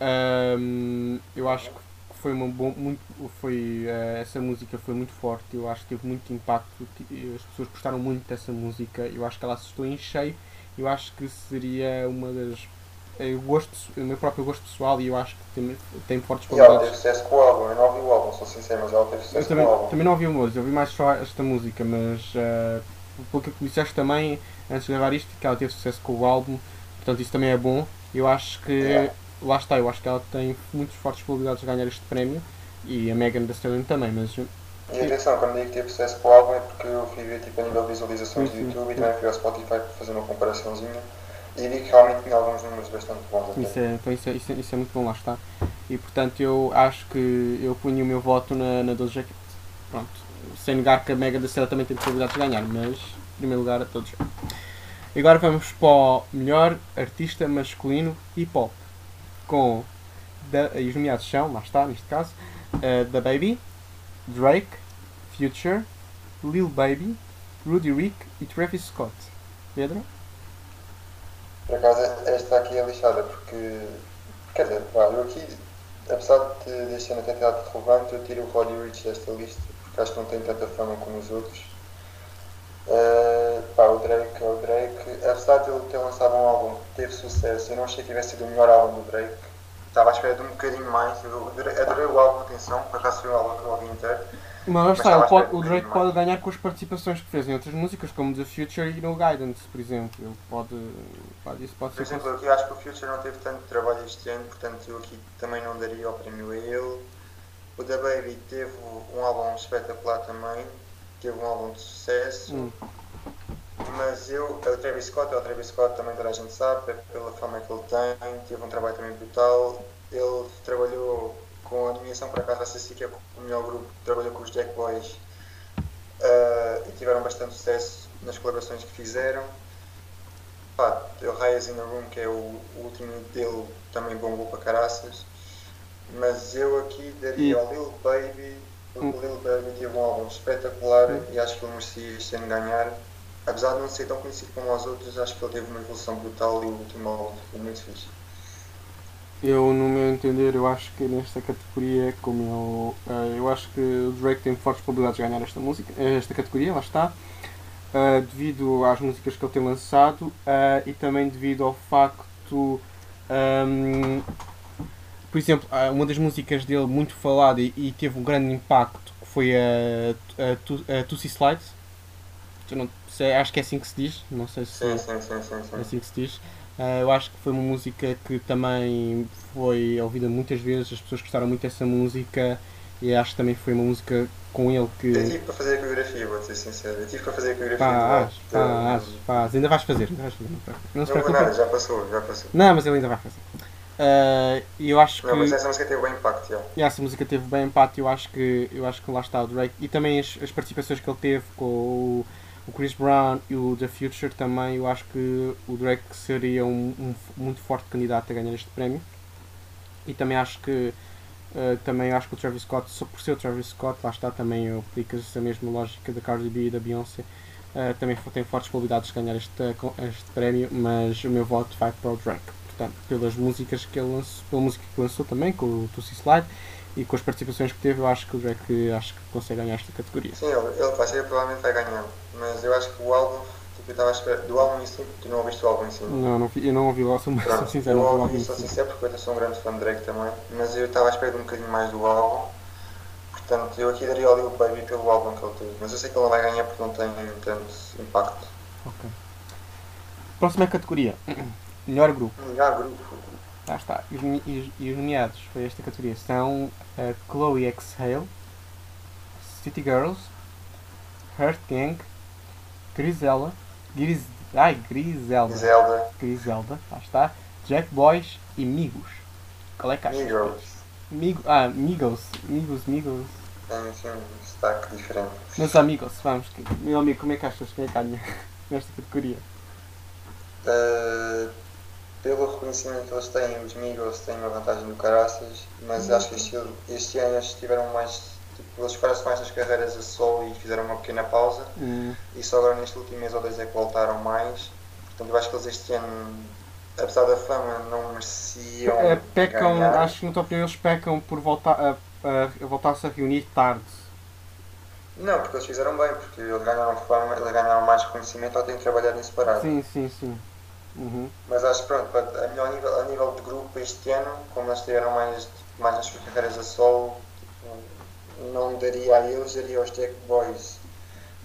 Ahm, eu acho que foi uma bom, muito, foi, eh, essa música foi muito forte, eu acho que teve muito impacto, as pessoas gostaram muito dessa música, eu acho que ela assustou em cheio, eu acho que seria uma das. Eu gosto, o meu próprio gosto pessoal e eu acho que tem, tem fortes E ela teve qualidades. sucesso com o álbum. Eu não ouvi o álbum, sou sincero, mas ela teve Eu sucesso também, com o álbum. também não ouvi o música, eu ouvi mais só esta música, mas eh, pelo que disseste também, antes de gravar isto, que ela teve sucesso com o álbum, portanto isso também é bom. Eu acho que Yeah. lá está, eu acho que ela tem muitas fortes probabilidades de ganhar este prémio e a Megan Thee Stallion também, mas E atenção, quando digo que teve sucesso com o álbum é porque eu fui ver tipo, a nível de visualizações Sim, do sim. YouTube e também fui ao Spotify para fazer uma comparaçãozinha e vi que realmente tinha alguns números bastante bons até. isso é, então isso, é, isso, é, isso é muito bom, lá está. E portanto eu acho que eu punho o meu voto na, na Doja Cat. Pronto, sem negar que a Megan Thee Stallion também tem probabilidades de ganhar, mas em primeiro lugar a Cat. E agora vamos para o melhor artista masculino hip hop. Com da, e os nomeados são, lá está, neste caso, uh, Da Baby, Drake, Future, Lil Baby, Rudy Rick e Travis Scott. Pedro? Por acaso esta aqui é lixada porque, quer dizer, eu aqui, apesar de deste ano ter dado relevante, eu tiro o Roddy Rich desta lista porque acho que não tem tanta fama como os outros. Uh, pá, o Drake é o Drake, apesar de ele ter lançado um álbum que teve sucesso, eu não achei que tivesse sido o melhor álbum do Drake. Estava à espera de um bocadinho mais, eu adorei adorei o álbum, atenção, por acaso foi o álbum, o álbum inteiro. Mas Mas está, pode- o Drake pode ganhar com as participações que fez em outras músicas, como The Future e No Guidance, por exemplo. Ele pode. pode isso pode Por ser. exemplo, eu acho que o Future não teve tanto trabalho este ano, portanto eu aqui também não daria o prémio a ele. O da Baby teve um álbum espetacular também, teve um álbum de sucesso, Hum. mas eu, o Travis Scott, o Travis Scott também toda a gente sabe, pela fama que ele tem, teve um trabalho também brutal. Ele trabalhou com a animação, por acaso, a CC, que é o melhor grupo, trabalhou com os Jack Boys ah, e tiveram bastante sucesso nas colaborações que fizeram. Pá, o Reyes in the Room, que é o, o último dele, também bombou para caraças. Mas eu aqui daria E- ao Lil Baby. O Hum. Lil Baby teve um álbum espetacular e acho que ele merecia este ano ganhar. Apesar de não ser tão conhecido como os outros, acho que ele teve uma evolução brutal e o último álbum foi muito fixe. Eu, no meu entender, eu acho que nesta categoria, como eu. eh, eu acho que o Drake tem fortes probabilidades de ganhar esta música, eh, esta categoria, lá está. eh, devido às músicas que ele tem lançado e também devido ao facto. ahm, por exemplo, há uma das músicas dele muito falada e, teve um grande impacto que foi a, a, a Tussie Slide. Eu não sei, acho que é assim que se diz, não sei se Sim, sim, sim, é sim. assim que se diz. Ah, eu acho que foi uma música que também foi ouvida muitas vezes, as pessoas gostaram muito dessa música e acho que também foi uma música com ele Eu que. tive para fazer a coreografia, vou ser sincero. Eu tive para fazer a coreografia. Faz, do- faz, faz, ainda vais fazer, ainda vais fazer, não, não Não nada, já passou, já passou. Não, mas ele ainda vai fazer. Ah, E eu acho que. Não, mas essa música teve bem impacto, já. E essa música teve bem empate, eu acho que eu acho que lá está o Drake e também as, as participações que ele teve com o, o Chris Brown e o The Future também, eu acho que o Drake seria um, um muito forte candidato a ganhar este prémio. E também acho que Uh, também acho que o Travis Scott, só por ser o Travis Scott, lá está também aplica-se a mesma lógica da Cardi B e da Beyoncé. Uh, também tem fortes probabilidades de ganhar este, este prémio, mas o meu voto vai para o Drake. Portanto, pelas músicas que ele lançou, pela música que lançou também, com o Tussie Slide e com as participações que teve, eu acho que o Drake acho que consegue ganhar esta categoria. Sim, ele, ele vai ser, provavelmente vai ganhar, mas eu acho que o álbum, tipo, eu estava a esperar, do álbum em si, tu não ouviste o álbum em si? Não, não eu não ouvi o álbum, sou sincero, não ouvi o álbum. Sincero porque eu sou um grande fã de Drake também, mas eu estava a esperar um bocadinho mais do álbum, portanto eu aqui daria ao Lil Baby pelo álbum que ele teve, mas eu sei que ele não vai ganhar porque não tem tanto impacto. Ok. Próxima categoria, melhor grupo. Melhor grupo. Lá está. E os, e os nomeados para esta categoria são a Chloe Exhale, City Girls, Heart Gang, Grisella, Gris, ai, Griselda, Griselda, Griselda, lá está, Jack Boys e Migos. Qual é que achas? Migos. Migo, ah, Migos, Migos, Migos. Tem sim um destaque diferente. Meus amigos, vamos, meu amigo, como é que achas que é que ganha nesta categoria? Uh, pelo reconhecimento que eles têm, os Migos têm uma vantagem do caraças, mas uhum. acho que este, este ano eles tiveram mais. Tipo, eles pararam mais as carreiras a solo e fizeram uma pequena pausa. Uhum. E só agora neste último mês ou dois é que voltaram mais. Portanto, eu acho que eles este ano, apesar da fama, não mereciam. É, pecam, ganhar. acho que na tua opinião eles pecam por voltar a, a, a voltar-se a reunir tarde. Não, porque eles fizeram bem, porque eles ganharam fama, eles ganharam mais reconhecimento ao terem trabalhado em separado. Sim, sim, sim. Uhum. Mas acho que pronto, a, nível, a nível de grupo este ano, como eles tiveram mais, mais nas suas carreiras a solo, tipo, não daria a eles, daria aos Tech Boys.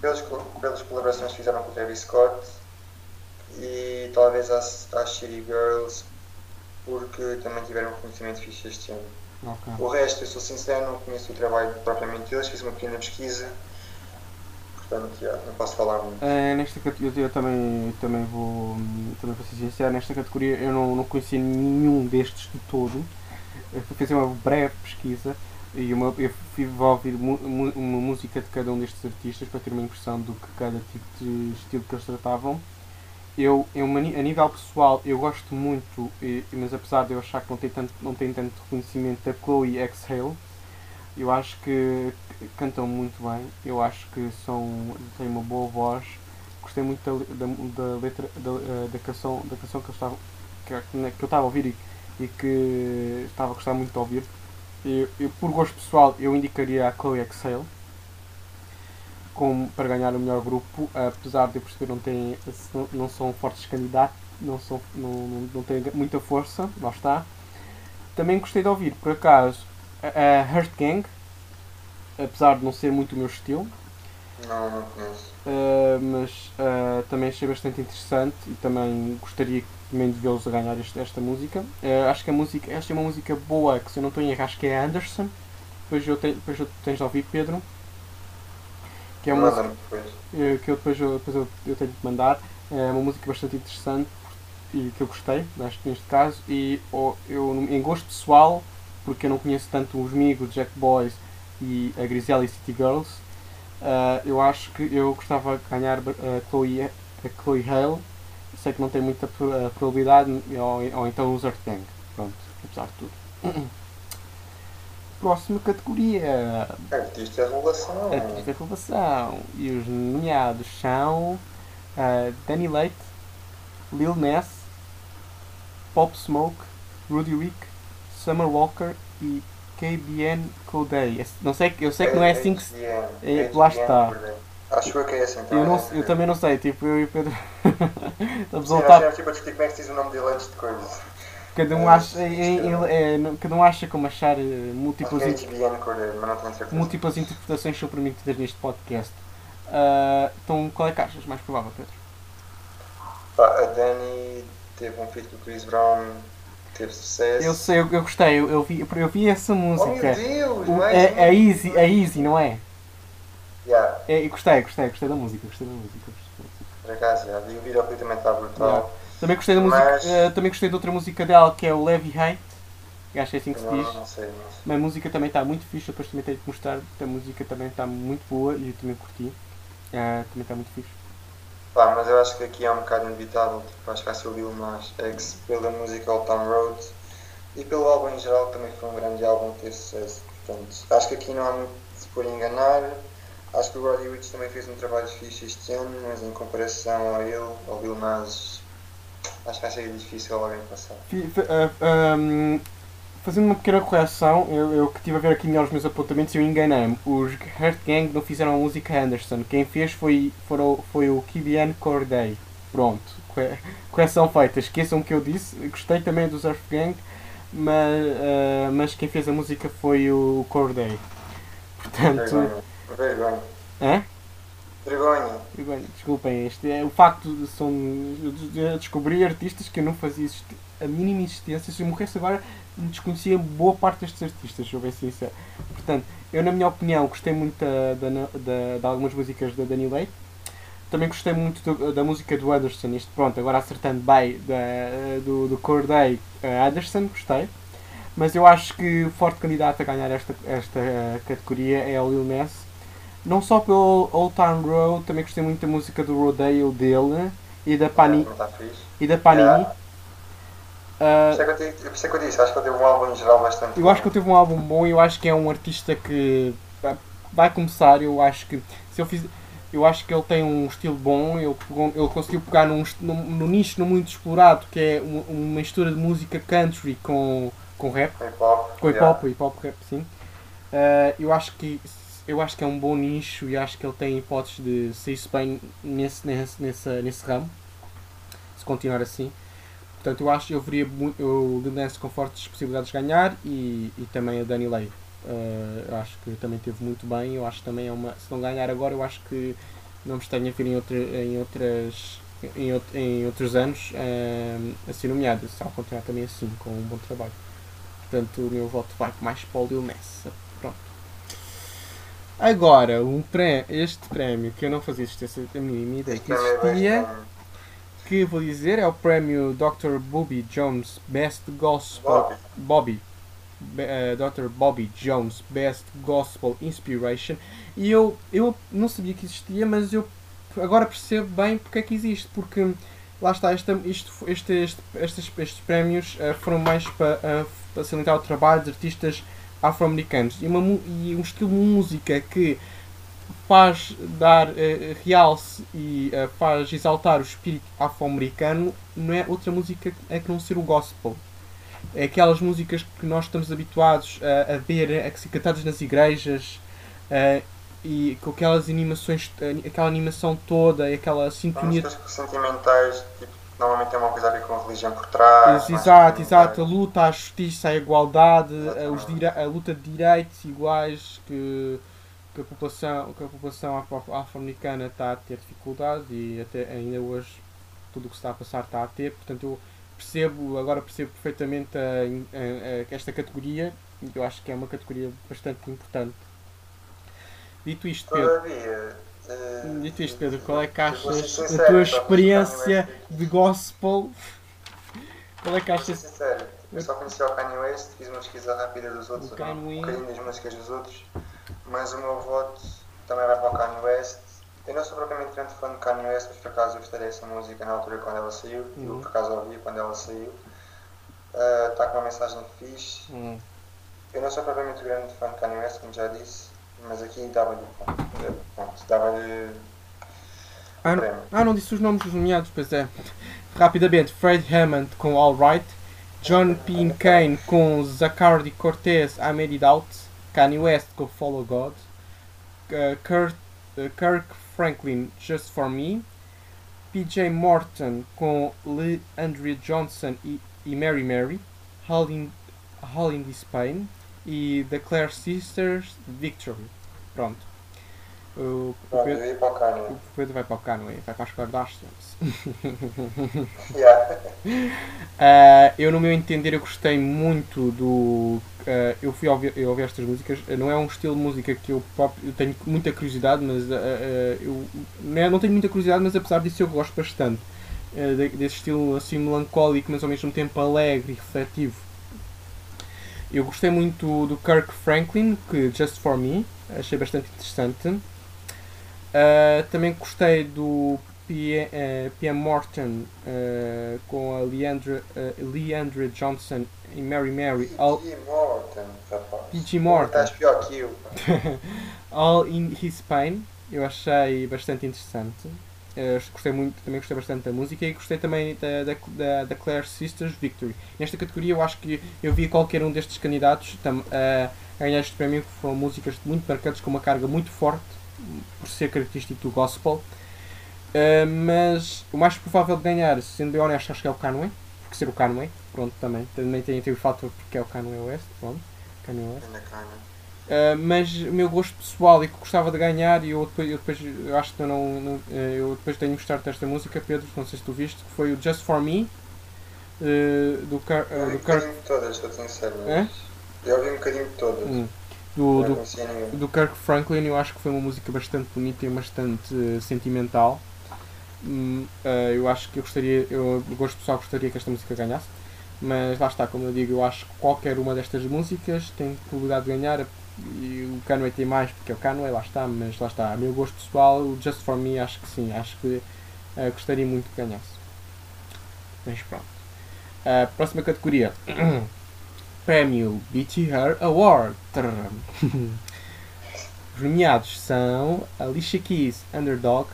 Pelas, pelas colaborações que fizeram com o Travis Scott e talvez às, às City Girls, porque também tiveram um conhecimento fixe este ano. Okay. O resto, eu sou sincero, não conheço o trabalho propriamente deles, fiz uma pequena pesquisa portanto já, não posso falar muito. É, nesta categoria eu também, também vou também vou ser sincero, nesta categoria eu não, não conhecia nenhum destes de todo. Eu fazer uma breve pesquisa e uma, eu fui ouvir mu, uma música de cada um destes artistas para ter uma impressão do que cada tipo de estilo que eles tratavam. Eu, eu a nível pessoal, eu gosto muito, mas apesar de eu achar que não tem tanto, não tem tanto reconhecimento da Chloe Exhale, eu acho que cantam muito bem, eu acho que são, têm uma boa voz. Gostei muito da, da, da letra, da, eh, da, canção, da canção que eu estava, que, que eu estava a ouvir e, e, que estava a gostar muito de ouvir. Eu, eu, por gosto pessoal, eu indicaria a Chloe Exhale como, para ganhar o melhor grupo, apesar de eu perceber não, não, não são fortes candidatos, não, são, não, não têm muita força, lá está. Também gostei de ouvir, por acaso, a Hurt Gang, apesar de não ser muito o meu estilo. Não, não conheço. Uh, mas uh, também achei bastante interessante e também gostaria também de vê-los a ganhar este, esta música. Uh, acho que a música, esta é uma música boa, que se eu não estou em erro, acho que é Anderson. Depois, eu te, depois eu tens de ouvir Pedro. Que é uma música que eu depois, eu, depois eu, eu tenho de mandar. É uma música bastante interessante e que eu gostei neste, neste caso. E oh, eu, em gosto pessoal, porque eu não conheço tanto os Migos, Jack Boys e a Griselda e City Girls, uh, eu acho que eu gostava de ganhar a Chloe, a Chloe Hale. Sei que não tem muita probabilidade, ou, ou então os Earth Gang. Pronto, apesar de tudo. Próxima categoria. Artista Revelação. Artista Revelação. E os nomeados são uh, Danny Leite, Lil Ness, Pop Smoke, Rudy Rick, Summer Walker e KBN Codei. Não sei, eu sei que não é assim que se. É, lá está. Acho que é assim também. Eu, não, eu também não sei, tipo, eu e o Pedro. Estamos a voltar. Tipo, a discutir como é que se diz o nome dele antes de coisas. Cada um, acha, é, é, é, cada um acha como achar eh, múltiplas, é certeza. múltiplas interpretações são permitidas neste podcast. Uh, então, qual é que achas mais provável, Pedro? A Dani teve um feat com o Chris Brown teve sucesso. Eu sei, eu, eu gostei, eu, eu, vi, eu vi essa música. Oh meu Deus, o, é, a, Easy, a Easy, não é? Yeah. É, eu gostei, gostei, gostei da música, gostei da música. Por acaso, já, o videoclipe também está brutal. Yeah. Também gostei da música, Mas... uh, também gostei de outra música dela que é o Levy Hate. Acho que é assim que se diz. Não, não sei, não sei. Mas a música também está muito fixe, depois também tenho que mostrar. A música também está muito boa e eu também curti. Uh, também está muito fixe. Pá, mas eu acho que aqui é um bocado inevitável, tipo, acho que vai ser o Lil Nas X pela música Old Town Road, e pelo álbum em geral também foi um grande álbum teve sucesso. Portanto, acho que aqui não há muito se por enganar. Acho que o Roddy Rich também fez um trabalho fixe este ano, mas em comparação a ele, ao Lil Nas, acho que vai ser difícil alguém passar. Ah, ahm, fazendo uma pequena correção, eu, eu que estive a ver aqui melhor os meus apontamentos e eu enganei-me. Os Heart Gang não fizeram a música Anderson. Quem fez foi, foram, foi o Kibian Corday. Pronto, corre- correção feita. Esqueçam o que eu disse. Gostei também dos Earth Gang, mas, ah, mas quem fez a música foi o Corday. Portanto. Vergonha. Vergonha. Hã? Vergonha. Desculpem, este é o facto de são eu descobri artistas que eu não fazia existi- a mínima existência. Se eu morresse agora, desconhecia boa parte destes artistas, se eu bem sincero. Portanto, eu, na minha opinião, gostei muito da, da, da- de algumas músicas da Dani Leite. Também gostei muito do- da música do Anderson. Isto, pronto, agora acertando bem da, do, do Corday Anderson, gostei. Mas eu acho que o forte candidato a ganhar esta, esta eh, categoria é o Lil Nas. Não só pelo Old Town Road, também gostei muito da música do Rodeo dele e da, Pani, fixe. e da Panini. Yeah. Ah, Por isso é eu te- por isso é que eu disse, acho que ele teve um álbum em geral bastante eu acho que ele teve um álbum bom e eu acho que é um artista que vai- vai começar. Eu acho que se eu fiz. Eu acho que ele tem um estilo bom, ele, pegou- ele conseguiu pegar num, num, num nicho não muito explorado, que é uma, uma mistura de música country com, com rap. com hip hop. Com hip yeah. hop, hip hop rap, sim. Uh, eu acho que eu acho que é um bom nicho e acho que ele tem hipóteses de sair-se bem nesse, nesse, nesse, nesse ramo, se continuar assim. Portanto, eu acho eu veria muito, o Nas com fortes possibilidades de ganhar e, e também a Dani Lay. Uh, eu acho que também teve muito bem. Eu acho que também é uma. Se não ganhar agora, eu acho que não me estranha ver em, outra, em, outras, em, em outros anos uh, assim nomeada. Se ao continuar também assim, com um bom trabalho. Portanto, o meu voto vai mais para o Lil. Pronto. Agora, um pré este prémio que eu não fazia existência da mínima ideia que é existia, bastante- que vou dizer é o prémio Dr. Bobby Jones Best Gospel. Bobby. Bobby. Eh, Dr. Bobby Jones Best Gospel Inspiration. E eu, eu não sabia que existia, mas eu agora percebo bem porque é que existe. Porque lá está, esta, isto, este, este, estes, estes prémios eh, foram mais para eh, facilitar o trabalho de artistas afro-americanos e, uma e um estilo de música que faz dar eh, realce e eh, faz exaltar o espírito afro-americano não é outra música é que não ser o gospel. É aquelas músicas que nós estamos habituados a, a ver, a ser cantadas nas igrejas eh, e com aquelas animações, aquela animação toda e aquela sintonia músicas sentimentais, tipo, que normalmente tem uma coisa a ver com a religião por trás. Exato, exato. A luta à justiça, à igualdade, a, os a luta de direitos iguais que, que a população, que a população afro- afro-americana está a ter dificuldade e até ainda hoje tudo o que se está a passar está a ter. Portanto, eu percebo, agora percebo perfeitamente a- a- a- esta categoria. Eu acho que é uma categoria bastante importante. Dito isto, Pedro, eh, dito isto, Pedro, qual é que achas sincero, da tua experiência de gospel? Qual é que achas sincero, eu só conheci o Kanye West, fiz uma pesquisa rápida dos outros, um bocadinho das músicas dos outros, mas o meu voto também vai para o Kanye West. Eu não sou propriamente grande fã de Kanye West, mas por acaso eu gostei dessa música na altura quando ela saiu, Uhum. eu por acaso ouvi quando ela saiu. Está com uma mensagem fixe. Hum. Eu não sou propriamente grande fã de Kanye West, como já disse, mas aqui dava-lhe dava-lhe Ah, não- ah, não disse os nomes dos nomeados, pois é. Rapidamente, Fred Hammond com All Right, John P. Kane com Zacardi Cortez, I Made It Out, Kanye West com Follow God, uh, Kurt, uh, Kirk Franklin Just For Me, PJ Morton com Lee Andrea Johnson e, e Mary Mary, in, All in This Pain e The Claire Sisters Victory. Pronto. O, o Pedro- ia para o Kanye. o Pedro vai para o Canoe, vai para as Kardashians. Yeah. Ah, eu, no meu entender, eu gostei muito do. ah, eu fui ouvir, eu ouvi estas músicas. Não é um estilo de música que eu próprio eu tenho muita curiosidade, mas ah, eu não, é- não tenho muita curiosidade, mas apesar disso eu gosto bastante. de- desse estilo assim melancólico, mas ao mesmo tempo alegre e refletivo. Eu gostei muito do Kirk Franklin, que Just For Me, achei bastante interessante. Ah, também gostei do P- eh, PM Morton eh, com a Leandra, eh, Leandra Johnson e Mary Mary. All, P.G. Morton, rapaz. P.G. Morton. Estás pior que eu. All in His Pain. Eu achei bastante interessante. Eh, gostei muito, também gostei bastante da música e gostei também da, da, da, da Claire Sisters Victory. Nesta categoria eu acho que eu vi qualquer um destes candidatos tam, a ganhar este prémio que foram músicas muito marcantes com uma carga muito forte por ser característico do gospel. Eh, mas o mais provável de ganhar, sendo bem honesto, acho que é o Canway, porque ser o Canway, pronto, também, também tem, tem o fator porque é o Canway West, pronto, Kanye West. Uh, mas o meu gosto pessoal e que gostava de ganhar e eu depois, eu depois eu acho que eu não, não- uh, eu depois tenho mostrado esta música Pedro, não sei se tu viste, que foi o Just For Me uh, do, Eu uh, ouvi do um Kirk bocadinho de todas, estou sincero. É? Eu ouvi um bocadinho de todas. hum, do, do, nenhuma. do Kirk Franklin eu acho que foi uma música bastante bonita e bastante uh, sentimental Hum, uh, eu acho que eu gostaria eu gosto pessoal gostaria que esta música ganhasse mas lá está, como eu digo, eu acho que qualquer uma destas músicas tem probabilidade de ganhar e o Canway tem mais porque é o Canway, lá está, mas lá está, a meu gosto pessoal, o Just For Me acho que sim, acho que eh, gostaria muito que ganhasse. Mas pronto. Próxima categoria. Prémio BT Her Award. Os nomeados são Alicia Keys, Underdog,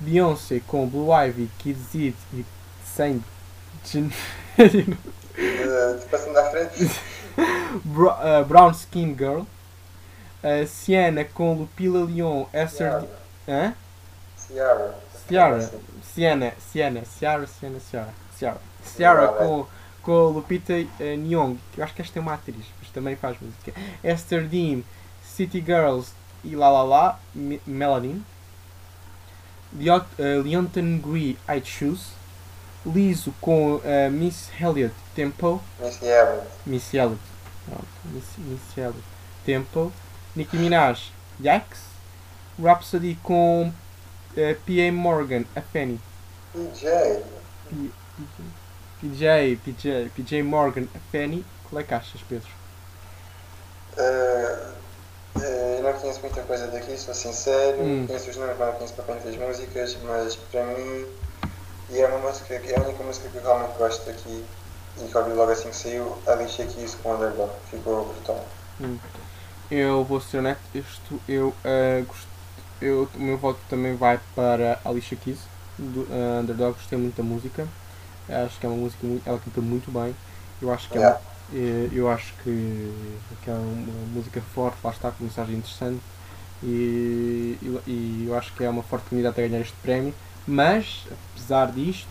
Beyoncé com Blue Ivy, Kids It e Saint Gen- Uh, passando à frente. Bro- uh, Brown Skin Girl, uh, Sienna com Lupila Leon, Esther. Ciara. Hã? Ciara. Ciara. Assim. Sienna, Sienna, Ciara, Sienna, Ciara. Ciara, Ciara com, com Lupita uh, Nyong, que eu acho que esta é uma atriz, mas também faz música. Esther Dean, City Girls e lá lá, Me- Melanin. Leot, uh, Leonton Gree, I Choose. Liso com uh, Miss Elliot, Tempo. Miss Elliot. Miss Elliot. Pronto, Miss, Miss Elliot. Tempo. Nicki Minaj, Jax. Rhapsody com eh, P.A. Morgan, a Penny. PJ. P- PJ, PJ, PJ Morgan, a Penny. Qual é que achas, Pedro? Uh, uh, eu não conheço muita coisa daqui, sou sincero. Hum. Conheço os nomes, mas não conheço propriamente as músicas. Mas para mim, e é uma música que é a única música que eu realmente gosto daqui e que ouvi logo assim que saiu, Alicia Keys com Underdog. Ficou brutal. Eu vou ser honesto, isto, eu, gost- eu, o meu voto também vai para Alicia Keys, do eh, Underdog, gostei muito da música. Acho que é uma música, muito, ela canta muito bem. Eu acho que é uma- Yeah. Eh, eu acho que, que é uma música forte, lá está, com mensagem interessante e, e, eu acho que é uma forte candidata a ganhar este prémio, mas apesar disto,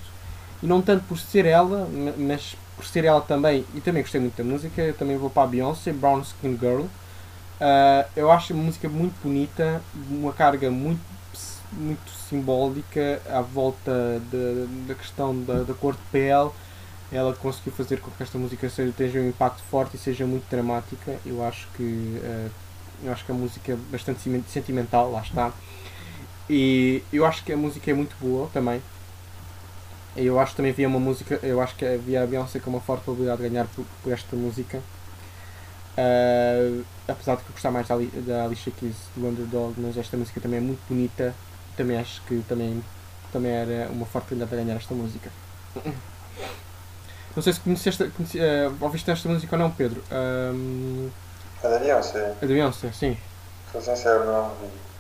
e não tanto por ser ela, ma- mas por ser ela também, e também gostei muito da música, eu também vou para a Beyoncé, Brown Skin Girl. Ah, eu acho a música muito bonita, uma carga muito, muito simbólica à volta da, questão da, da cor de pele ela conseguiu fazer com que esta música seja, tenha um impacto forte e seja muito dramática. Eu acho que eh, eu acho que a música é bastante sentimental, lá está. E eu acho que a música é muito boa também. Eu acho que também havia uma música, eu acho que havia a Beyoncé com uma forte probabilidade de ganhar por, por esta música. Eh, apesar de que eu gostar mais da, da Alicia Keys do Underdog, mas esta música também é muito bonita. Também acho que também, também era uma forte candidata a ganhar esta música. Não sei se conheceste, conheci, eh, ouviste esta música ou não, Pedro. Ahm, A da Beyoncé, a da Beyoncé, sim. sou sincero, não.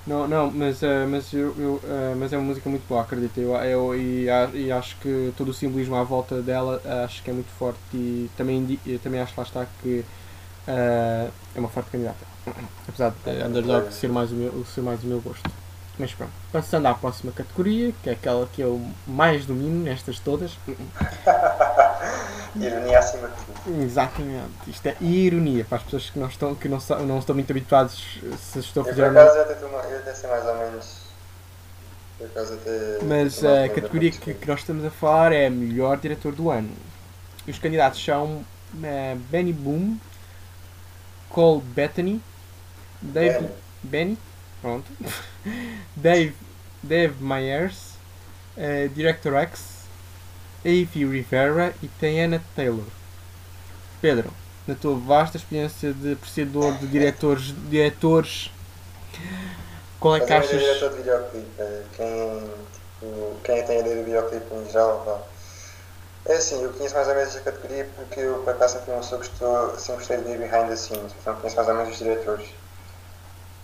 Não, não, mas, eh, mas, eu, eu, eh, mas é uma música muito boa, acredito. Eu, eu, e, e acho que todo o simbolismo à volta dela acho que é muito forte e também, também acho que lá está que eh, é uma forte candidata. Apesar de Underdog ser mais, o meu, ser mais o meu gosto. Mas pronto, passando à próxima categoria, que é aquela que eu mais domino nestas todas. Ironia acima de tudo. Exatamente, isto é ironia para as pessoas que não estão, que não, sa- não estão muito habituados se estou a Eu fazer por ou não. acaso até, estou ma- eu até sei mais ou menos. Por até. Mas a menos categoria que, que nós estamos a falar é melhor diretor do ano. E os candidatos são eh, Benny Boom, Cole Bethany, Dave Benny. Benny, pronto, Dave, Dave Myers, eh, Director X, Avi Rivera e Tiana Taylor. Pedro, na tua vasta experiência de apreciador de diretores, diretores qual é que eu achas? diretor de videoclipe, é quem. tipo, quem tem a ideia do videoclipe em geral, vá. É assim, eu conheço mais ou menos esta categoria porque eu, por acaso, sempre pessoa que estou, sempre gostei de ver behind the scenes, portanto conheço mais ou menos os diretores.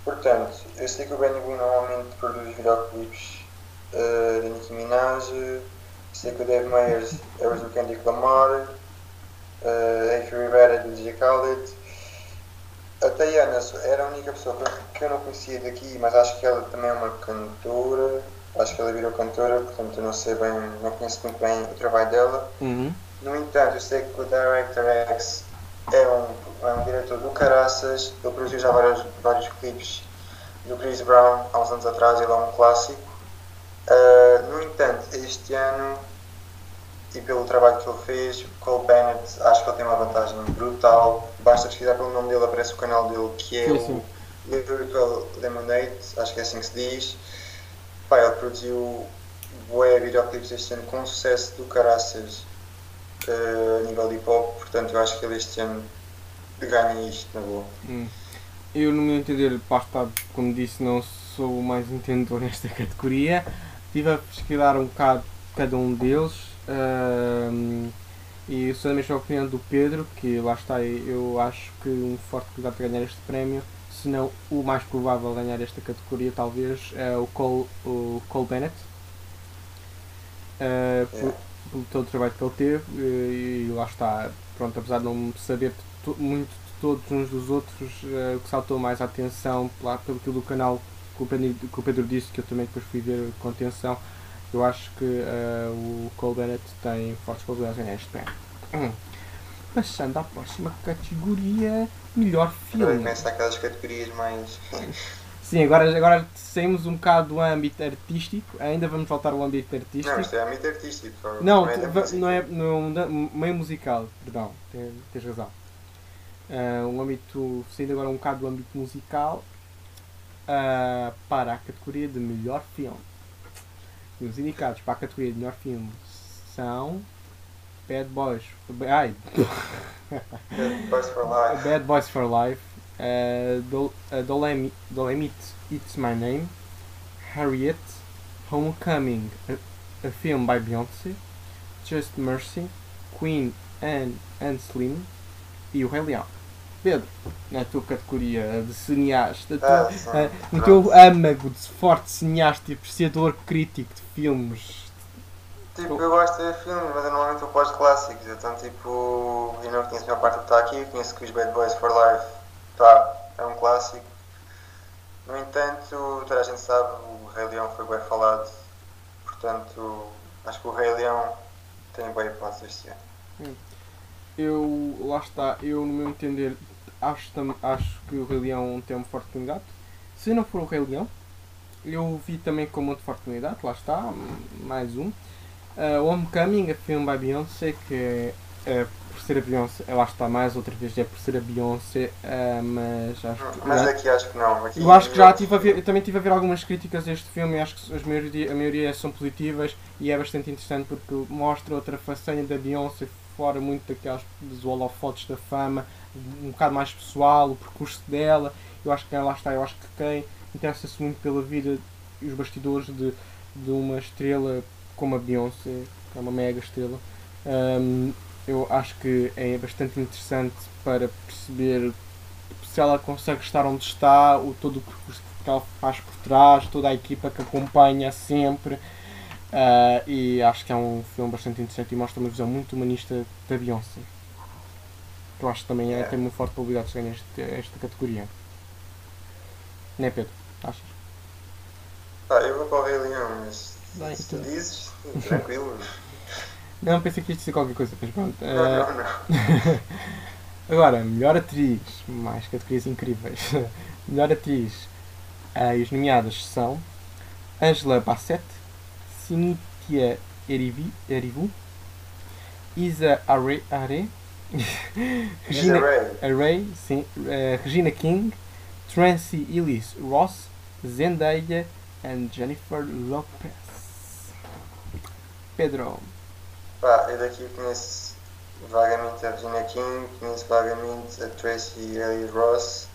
Portanto, eu sei que o Benny Boone normalmente produz videoclipes uh, da Nicki Minaj, sei que o Dave Meyers é o do Kendrick Lamar, uh, Avery Rivera é do DJ Khaled, a Tayana era a única pessoa que eu não conhecia daqui, mas acho que ela também é uma cantora, acho que ela virou cantora, portanto eu não sei bem, não conheço muito bem o trabalho dela. Uhum. No entanto, eu sei que o Director X é um, é um diretor do Caraças, ele produziu já vários, vários clipes do Chris Brown há uns anos atrás, ele é um clássico. Uh, no entanto, este ano, e pelo trabalho que ele fez, Cole Bennett, acho que ele tem uma vantagem brutal. Basta pesquisar pelo nome dele, aparece o canal dele, que é Sim, o Lyrical Lemonade, acho que é assim que se diz. Pá, ele produziu bué videoclipes este ano com sucesso do caraças uh, a nível de hip hop, portanto eu acho que ele este ano ganha isto na boa. Hum. Eu, no meu entender, pá, está, como disse, não sou o mais entendedor nesta categoria. Estive a pesquisar um bocado cada um deles ahm, e sou da mesma opinião do Pedro, que lá está, eu acho que um forte candidato a ganhar este prémio, se não o mais provável a ganhar esta categoria, talvez, é o Cole, o Cole Bennett. Ah, por- É. pelo todo o trabalho que ele teve e, e lá está, pronto, apesar de não saber to- muito de todos uns dos outros, eh, o que saltou mais a atenção lá pelo aquilo do canal que o, Pedro, que o Pedro disse, que eu também depois fui ver com atenção, eu acho que eh, o Cole Bennett tem fortes probabilidades de ganhar este. Hum. Passando à próxima categoria, melhor filme. começa aquelas categorias mais. Sim, agora, agora saímos um bocado do âmbito artístico, ainda vamos voltar ao âmbito artístico. Não, isto é âmbito artístico. Não, é va- música. não é não, meio musical, perdão, tens, tens razão. Ah, um âmbito, saindo agora um bocado do âmbito musical ah, para a categoria de melhor filme. E os indicados para a categoria de melhor filme são Bad Boys. Ai, Boys for Life. Bad Boys for Life, uh, Dol- uh, Dolemi- Dolemite It's My Name, Harriet, Homecoming, a, a film by Beyoncé, Just Mercy, Queen and, and Slim e o Rei Leão. Pedro, na tua categoria de cineasta, tu- Ah, eh, no teu âmago de forte cineasta e apreciador crítico de filmes, Tipo, eu gosto de ver filmes, mas eu normalmente vou para os clássicos. Então, tipo, eu não conheço a maior parte do que está aqui. Eu conheço que os Bad Boys for Life tá, é um clássico. No entanto, toda a gente sabe, o Rei Leão foi bem falado. Portanto, acho que o Rei Leão tem bem hipótese este ano. Eu, lá está, eu no meu entender acho, acho que o Rei Leão tem um forte candidato. Se não for o Rei Leão, eu vi também como outro forte candidato, lá está, mais um. Uh, Homecoming, a filme by Beyoncé, que é, é por ser a Beyoncé, lá está mais outra vez, é por ser a Beyoncé, uh, mas acho que. Mas já- aqui acho que não. Aqui eu acho que já tive a ver, eu também tive a ver algumas críticas a este filme e acho que as maioria, a maioria são positivas e é bastante interessante porque mostra outra façanha da Beyoncé fora muito daquelas dos holofotes da fama, um bocado mais pessoal, o percurso dela. Eu acho que lá está, eu acho que quem interessa-se muito pela vida e os bastidores de, de uma estrela como a Beyoncé, que é uma mega estrela, hum, eu acho que é bastante interessante para perceber se ela consegue estar onde está, o, todo o percurso que ela faz por trás, toda a equipa que acompanha sempre. ah, e acho que é um filme bastante interessante e mostra uma visão muito humanista da Beyoncé. Que eu acho que também é, É. tem uma forte probabilidade de ganhar este- esta categoria. Não é Pedro? Achas? Ah, eu vou para o Rei Leão, mas Bem, se tu então. dizes, tranquilo. Não, pensei que isto ia ser qualquer coisa, mas pronto. Não, Ah, não, não. Agora, melhor atriz, mais categorias incríveis. melhor atriz, e as nomeadas são Angela Bassett, Cynthia Erivi, Erivo, Isa Are, Ray. Array, sim, eh, Regina King, Tracy Ellis Ross, Zendaya e Jennifer Lopez. Pedro, Pá, eu daqui conheço vagamente a Regina King, conheço vagamente a Tracy Ellis Ross.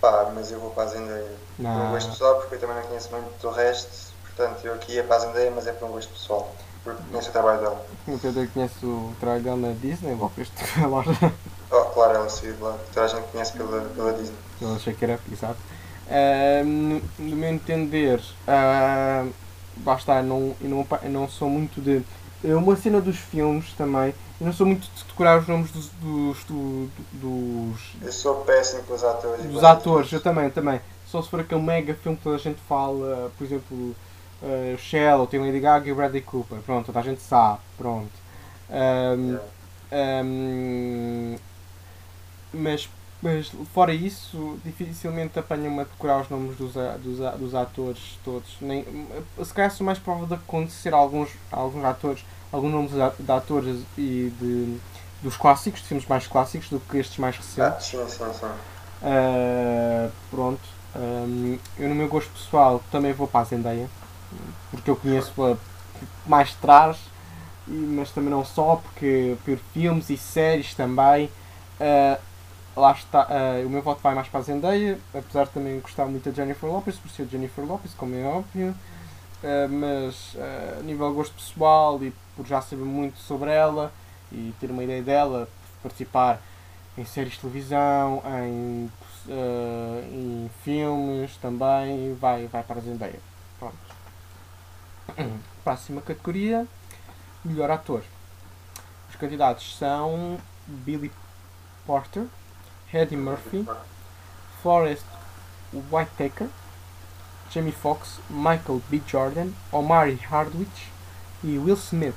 Pá, mas eu vou para a Zendaya. Não não, gosto só porque eu também não conheço muito do resto. Portanto, eu aqui ia para a Zendaya, mas é por um gosto pessoal. Porque conheço o trabalho dela. O Pedro conhece o trabalho dela na Disney, logo este loja. Oh, claro, ela saiu de lá. Toda a gente conhece pela, pela Disney. Que era, exato. Ah, no, no meu entender, uh, basta, não, eu não, eu não sou muito de. É Uma cena dos filmes também, eu não sou muito de decorar os nomes dos. dos, do- dos, Eu sou péssimo com os atores. dos atores, eu também, também. Só se for aquele mega filme que toda a gente fala, por exemplo, uh, Shell, tem Lady Gaga e Bradley Cooper, pronto, toda a gente sabe, pronto. Um, Yeah. um, mas, mas fora isso, dificilmente apanham-me a decorar os nomes dos, a- dos, a- dos atores todos. Nem, se calhar sou mais provável de acontecer a alguns, a alguns atores, alguns nomes de atores e de, dos clássicos, de filmes mais clássicos, do que estes mais recentes. Ah, sim, sim, sim. Uh, pronto. Um, eu no meu gosto pessoal também vou para a Zendaya. Porque eu conheço-a mais de trás. Mas também não só, porque por filmes e séries também. Uh, lá está. uh, o meu voto vai mais para a Zendaya. Apesar de também gostar muito da Jennifer Lopez, por ser Jennifer Lopez, como é óbvio. Uh, mas uh, a nível gosto pessoal e por já saber muito sobre ela e ter uma ideia dela, participar em séries de televisão, em, em filmes também, vai, vai para a Zendaya. Pronto. Próxima categoria, melhor ator. Os candidatos são Billy Porter, Eddie Murphy, Forrest Whitaker, Jamie Foxx, Michael B. Jordan, Omari Hardwich e Will Smith.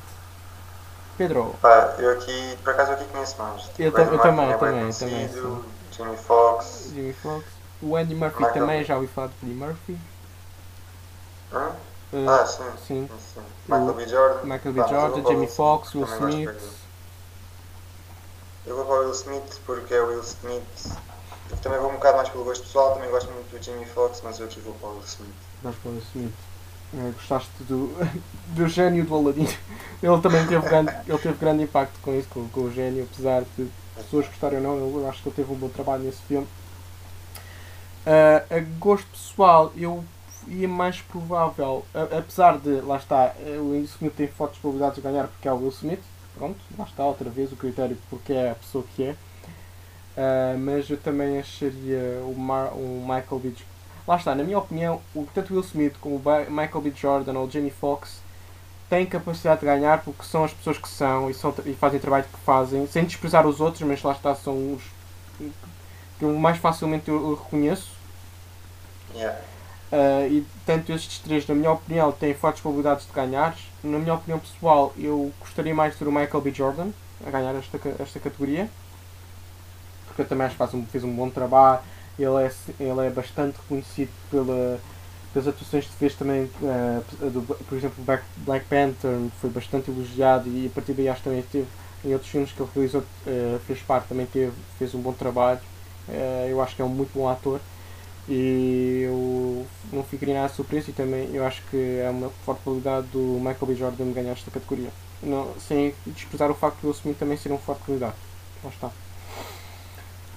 Pedro, Pá, eu aqui, por acaso, eu aqui conheço mais. Eu tam- eu também, é bem também, conhecido, também, Jamie Foxx. Jamie Foxx, o Andy Murphy Michael também, já ouvi falar de Eddie Murphy. Hã? Eh, Ah, sim. sim. sim. Michael B. Jordan. Michael B. Eu Jordan, Jamie Foxx, Will Smith. Eu vou para o Will Smith porque é o Will Smith. Eu também vou um bocado mais pelo gosto pessoal, também gosto muito do Jamie Foxx, mas eu aqui vou para o Will Smith. Vais para o Will Smith. Eh, gostaste do, do gênio do Aladdin? Ele também teve grande, ele teve grande impacto com isso, com, com o gênio, apesar de pessoas gostarem ou não, eu acho que ele teve um bom trabalho nesse filme. Eh, a gosto pessoal, eu ia mais provável, a- apesar de, lá está, eh, o Will Smith tem fortes probabilidades de ganhar porque é o Will Smith, pronto, lá está outra vez o critério porque é a pessoa que é. Uh, mas eu também acharia o, Mar o Michael B. Lá está, na minha opinião, o, tanto Will Smith como o Michael B. Jordan ou o Jamie Foxx têm capacidade de ganhar porque são as pessoas que são e, são, e fazem o trabalho que fazem, sem desprezar os outros, mas lá está, são os que eu mais facilmente eu, eu reconheço. Yeah. Uh, e tanto estes três, na minha opinião, têm fortes probabilidades de ganhar. Na minha opinião pessoal, eu gostaria mais de ter o Michael B. Jordan a ganhar esta, esta categoria. Porque eu também acho que faz um, fez um bom trabalho. Ele é, ele é bastante reconhecido pela, pelas atuações que fez também, uh, do, por exemplo, Black, Panther, foi bastante elogiado e a partir daí acho que também teve, em outros filmes que ele realizou, uh, fez parte, também teve, fez um bom trabalho. Eu acho que é um muito bom ator e eu não ficaria nada surpreso e também eu acho que é uma forte probabilidade do Michael B. Jordan ganhar esta categoria. Não, sem desprezar o facto de Will Smith também ser um forte candidato. Lá está.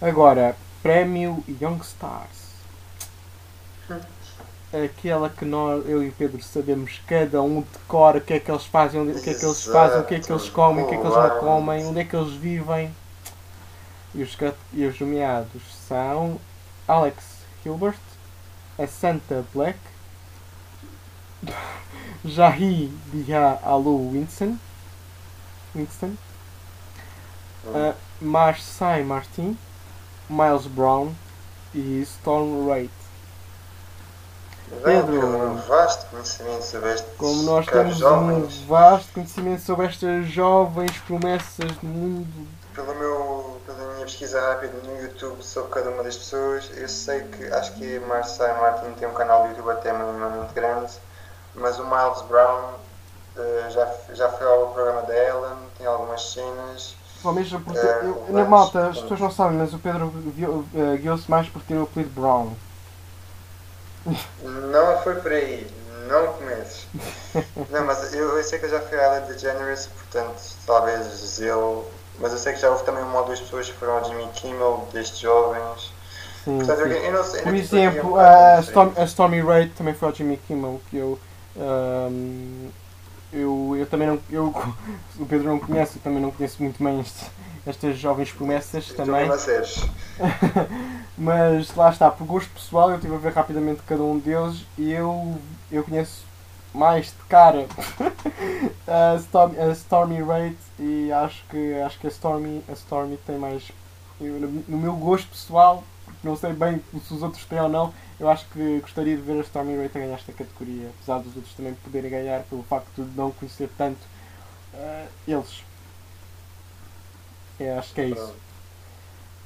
Agora, Prémio Young Stars. Aquela que nós, eu e o Pedro sabemos cada um decora o que é que eles fazem, onde- o que é que eles fazem, o que é que eles comem, o que é que eles não comem, onde é que eles vivem. E os, e os nomeados são Alex Hilbert, a Santa Black, Jahi Bia Alu Winston, Winston uh, Marcy Martin, Miles Brown e Storm. Bem, Pedro. Um vasto conhecimento sobre estes Como nós temos jovens. um vasto conhecimento sobre estas jovens promessas do mundo. Pelo meu, minha pesquisa rápida no YouTube sobre cada uma das pessoas, eu sei que acho que a Marcy Martin tem um canal do YouTube até minimamente grande, mas o Miles Brown eh, já, já foi ao programa da Ellen, tem algumas cenas. Só mesmo porque. É, eu, mas- na malta, as pessoas não sabem, mas o Pedro eh, guiou-se mais por ter o apelido Brown. Não foi por aí, não comeces. não, mas eu, eu sei que eu já fui à Ellen DeGeneres, portanto, talvez ele. Mas eu sei que já houve também uma ou duas pessoas que foram ao Jimmy Kimmel, destes jovens. Sim, Portanto, eu, sim. eu não sei. Por eu, é um exemplo, bocado a. Storm, a Stormy Wright também foi ao Jimmy Kimmel, que eu Ahm, eu, eu também não. Eu, o Pedro não conhece, eu também não conheço muito bem este- estas jovens promessas Estou também. Mas lá está, por gosto pessoal, eu estive a ver rapidamente cada um deles e eu, eu conheço mais de cara a, Storm, a Stormy Rate e acho que, acho que a, Stormy, a Stormy tem mais. eu, no, meu gosto pessoal, não sei bem se os outros têm ou não, eu acho que gostaria de ver a Stormy Rate a ganhar esta categoria, apesar dos outros também poderem ganhar pelo facto de não conhecer tanto eh, eles. É, acho que é isso.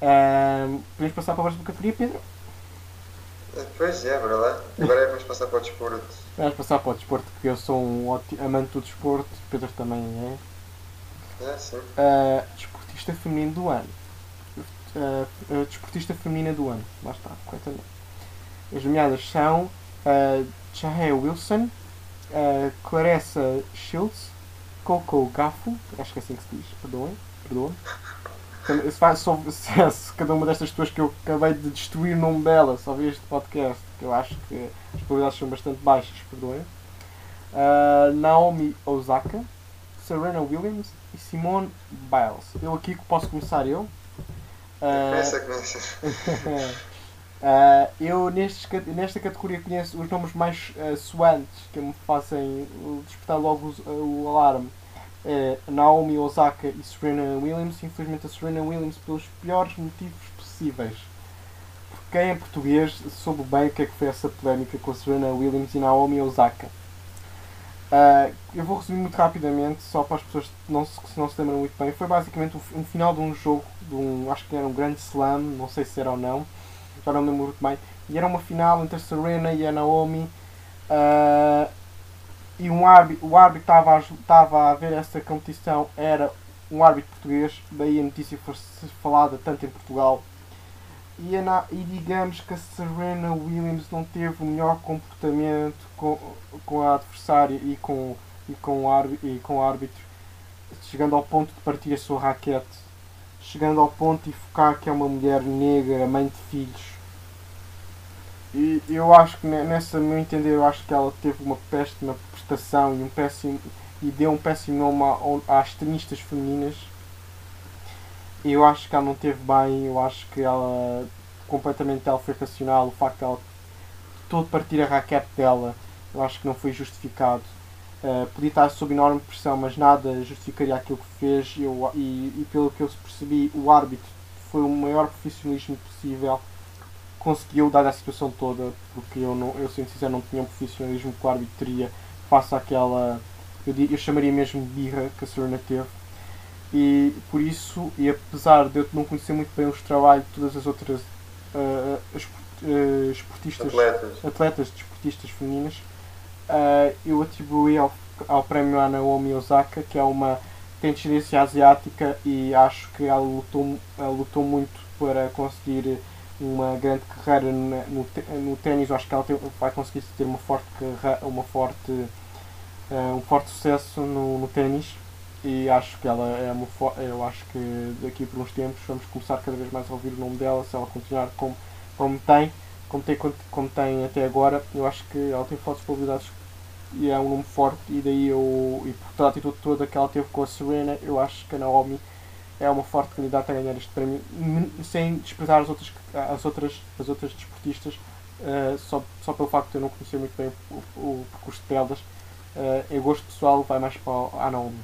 Ahm, podemos passar para a próxima categoria, Pedro? Pois é, verdade. Agora vamos passar para o desporto. Vamos passar para o desporto, porque eu sou um ótimo amante do desporto, Pedro também é. É, sim. Ah, desportista feminino do ano. Ah, desportista feminina do ano. Lá está, corretamente. As nomeadas são uh, Chahe Wilson, ah, Clarissa Shields, Coco Gaffo, acho que é assim que se diz, perdoem, perdoem. Só- se, se cada uma destas pessoas que eu acabei de destruir o nome dela só vi este podcast, que eu acho que as probabilidades são bastante baixas, perdoem. Ah, Naomi Osaka, Serena Williams e Simone Biles. Eu aqui que posso começar eu. Ah, Começa, começa. ah, eu nestes nesta categoria conheço os nomes mais soantes que me fazem uh, despertar logo os- o alarme. É Naomi Osaka e Serena Williams. Infelizmente a Serena Williams pelos piores motivos possíveis. Quem em português soube bem o que é que foi essa polémica com a Serena Williams e Naomi Osaka. Ah, eu vou resumir muito rapidamente, só para as pessoas que não se, não se lembram muito bem. Foi basicamente um, um final de um jogo, de um, acho que era um grande slam, não sei se era ou não, já não me lembro muito bem. E era uma final entre a Serena e a Naomi. ah, e um árbitro, o árbitro estava estava a ver essa competição, era um árbitro português, daí a notícia foi falada tanto em Portugal. E, a e digamos que a Serena Williams não teve o melhor comportamento com, com a adversária e com, e, com o árbitro, e com o árbitro, chegando ao ponto de partir a sua raquete, chegando ao ponto de focar que é uma mulher negra, mãe de filhos. E eu acho que ne- nessa meu entender eu acho que ela teve uma péssima prestação e um péssimo e deu um péssimo nome às tenistas femininas. Eu acho que ela não teve bem, eu acho que ela completamente ela foi racional, o facto de ela todo partir a raquete dela, eu acho que não foi justificado. Uh, podia estar sob enorme pressão, mas nada justificaria aquilo que fez eu- e, e pelo que eu percebi, o árbitro foi o maior profissionalismo possível conseguiu dar a situação toda, porque eu, não, eu sendo sincero, não tinha o profissionalismo que o árbitro teria face àquela, eu, eu chamaria mesmo birra que a Serena teve. E por isso, e apesar de eu não conhecer muito bem os trabalhos de todas as outras as- ah, esportistas, Atletas. atletas desportistas femininas, ah, eu atribuí ao, ao prémio a Naomi Osaka, que é uma tem descendência asiática e acho que ela lutou, ela lutou muito para conseguir uma grande carreira no, no ténis. Acho que ela tem- vai conseguir ter uma forte carreira, uma forte, ah, um forte sucesso no, no ténis. E acho que ela é uma eu acho que daqui por uns tempos vamos começar cada vez mais a ouvir o nome dela se ela continuar como, como tem como tem, como tem até agora. Eu acho que ela tem fortes probabilidades e é um nome forte. E daí eu e por toda a atitude toda que ela teve com a Serena eu acho que a Naomi é uma forte candidata a ganhar este prémio sem desprezar as outras as outras as outras desportistas eh, só, só pelo facto de eu não conhecer muito bem o, o percurso delas eh, em gosto pessoal vai mais para a Naomi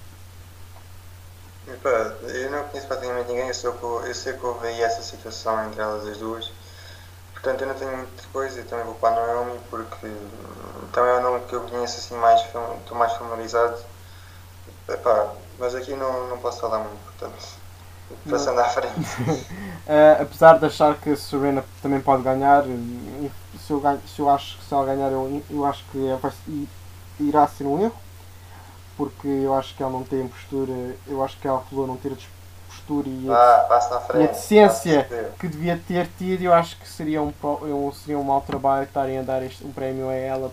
Epá, eu não conheço praticamente ninguém, eu que, eu sei que houve aí essa situação entre elas as duas. Portanto, eu não tenho muita coisa, eu também vou para a Naomi porque também é um nome que eu conheço assim mais, estou mais familiarizado. Epá, mas aqui não, não posso falar muito, portanto, passando à frente. Eh, apesar de achar que a Serena também pode ganhar, eh, se eu, ganho, se eu acho que se ela ganhar, eu, eu acho que é- vai, irá ser um erro, porque eu acho que ela não tem postura, eu acho que ela falou não ter a postura e a, passa à frente. e a decência a que devia ter tido, eu acho que seria um, um, seria um mau trabalho estarem a dar este, um prémio a ela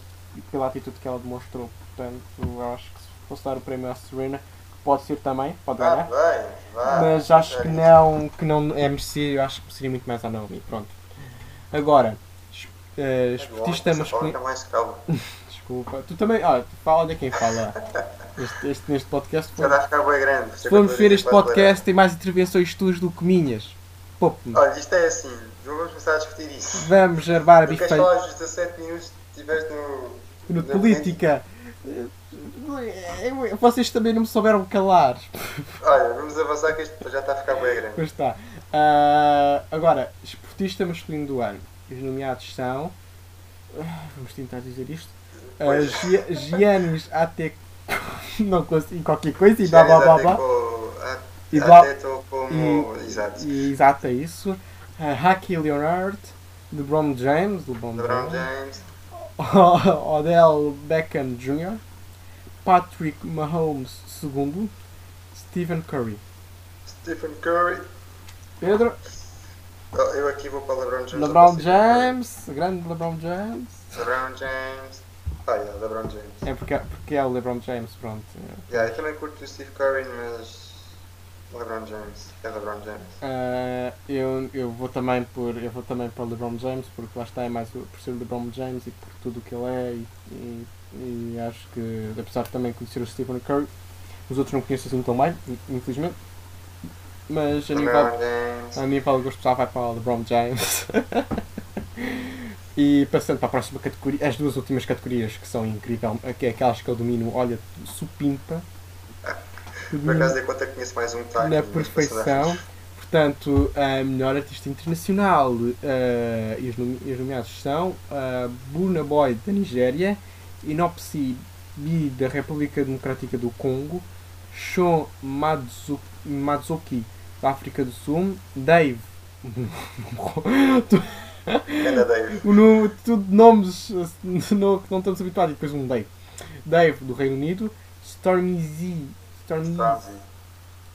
pela atitude que ela demonstrou. Portanto, eu acho que se fosse dar o prémio à Serena, pode ser também, pode Vá, ganhar. Mas acho que É não, que não é merecido, acho que seria muito mais a Naomi. Pronto. Agora. É bom, esportista masculino. é calma. desculpa. Tu também, ah, fala de quem fala. Este, este- neste podcast. Bem grande. Se formos ver este podcast, tem mais intervenções tuas do que minhas. Poupe-me. Olha, isto é assim. Vamos começar a discutir isso. Vamos armar a Tu queres bife falar dos 17 minutos que tiveste no. no política. Vocês também não me souberam calar. Olha, vamos avançar que isto já está a ficar bem grande. Pois está. Ah, agora, esportista masculino do ano. Os nomeados são. ah, Vamos tentar dizer isto. Uh. Giannis até. Não consigo qualquer coisa e blá blá blá blá. E blá- como. Exato. E, exato, é isso. Uh, Haki Leonard, LeBron James, LeBron, LeBron James. Odell Beckham Jr., Patrick Mahomes II, Stephen Curry. Stephen Curry. Pedro, Oh, Eu aqui vou para LeBron James. LeBron James, grande LeBron James. LeBron James. Ah, yeah, LeBron James. É porque, porque é o LeBron James, pronto. Yeah, eu também curto o Steve Curry, mas. LeBron James. É LeBron James. Uh, eu, eu vou também por eu vou também para o LeBron James porque lá está é mais por ser o LeBron James e por tudo o que ele é e, e, e acho que apesar de também conhecer o Stephen Curry os outros não conheço assim tão bem infelizmente mas a nível, a nível gosto pessoal vai para o LeBron James e passando para a próxima categoria as duas últimas categorias que são incrível que é aquelas que eu domino olha supimpa Por acaso que conheço mais um na perfeição. Portanto, a melhor artista internacional eh, e, os nome- os nomeados são uh, Burna Boy da Nigéria, Inopsi B da República Democrática do Congo, Sean Madzuki da África do Sul, Dave. Ainda Dave. o nome, tudo nomes que não estamos habituados, e depois um Dave. Dave do Reino Unido, Stormy Z. Stormzy.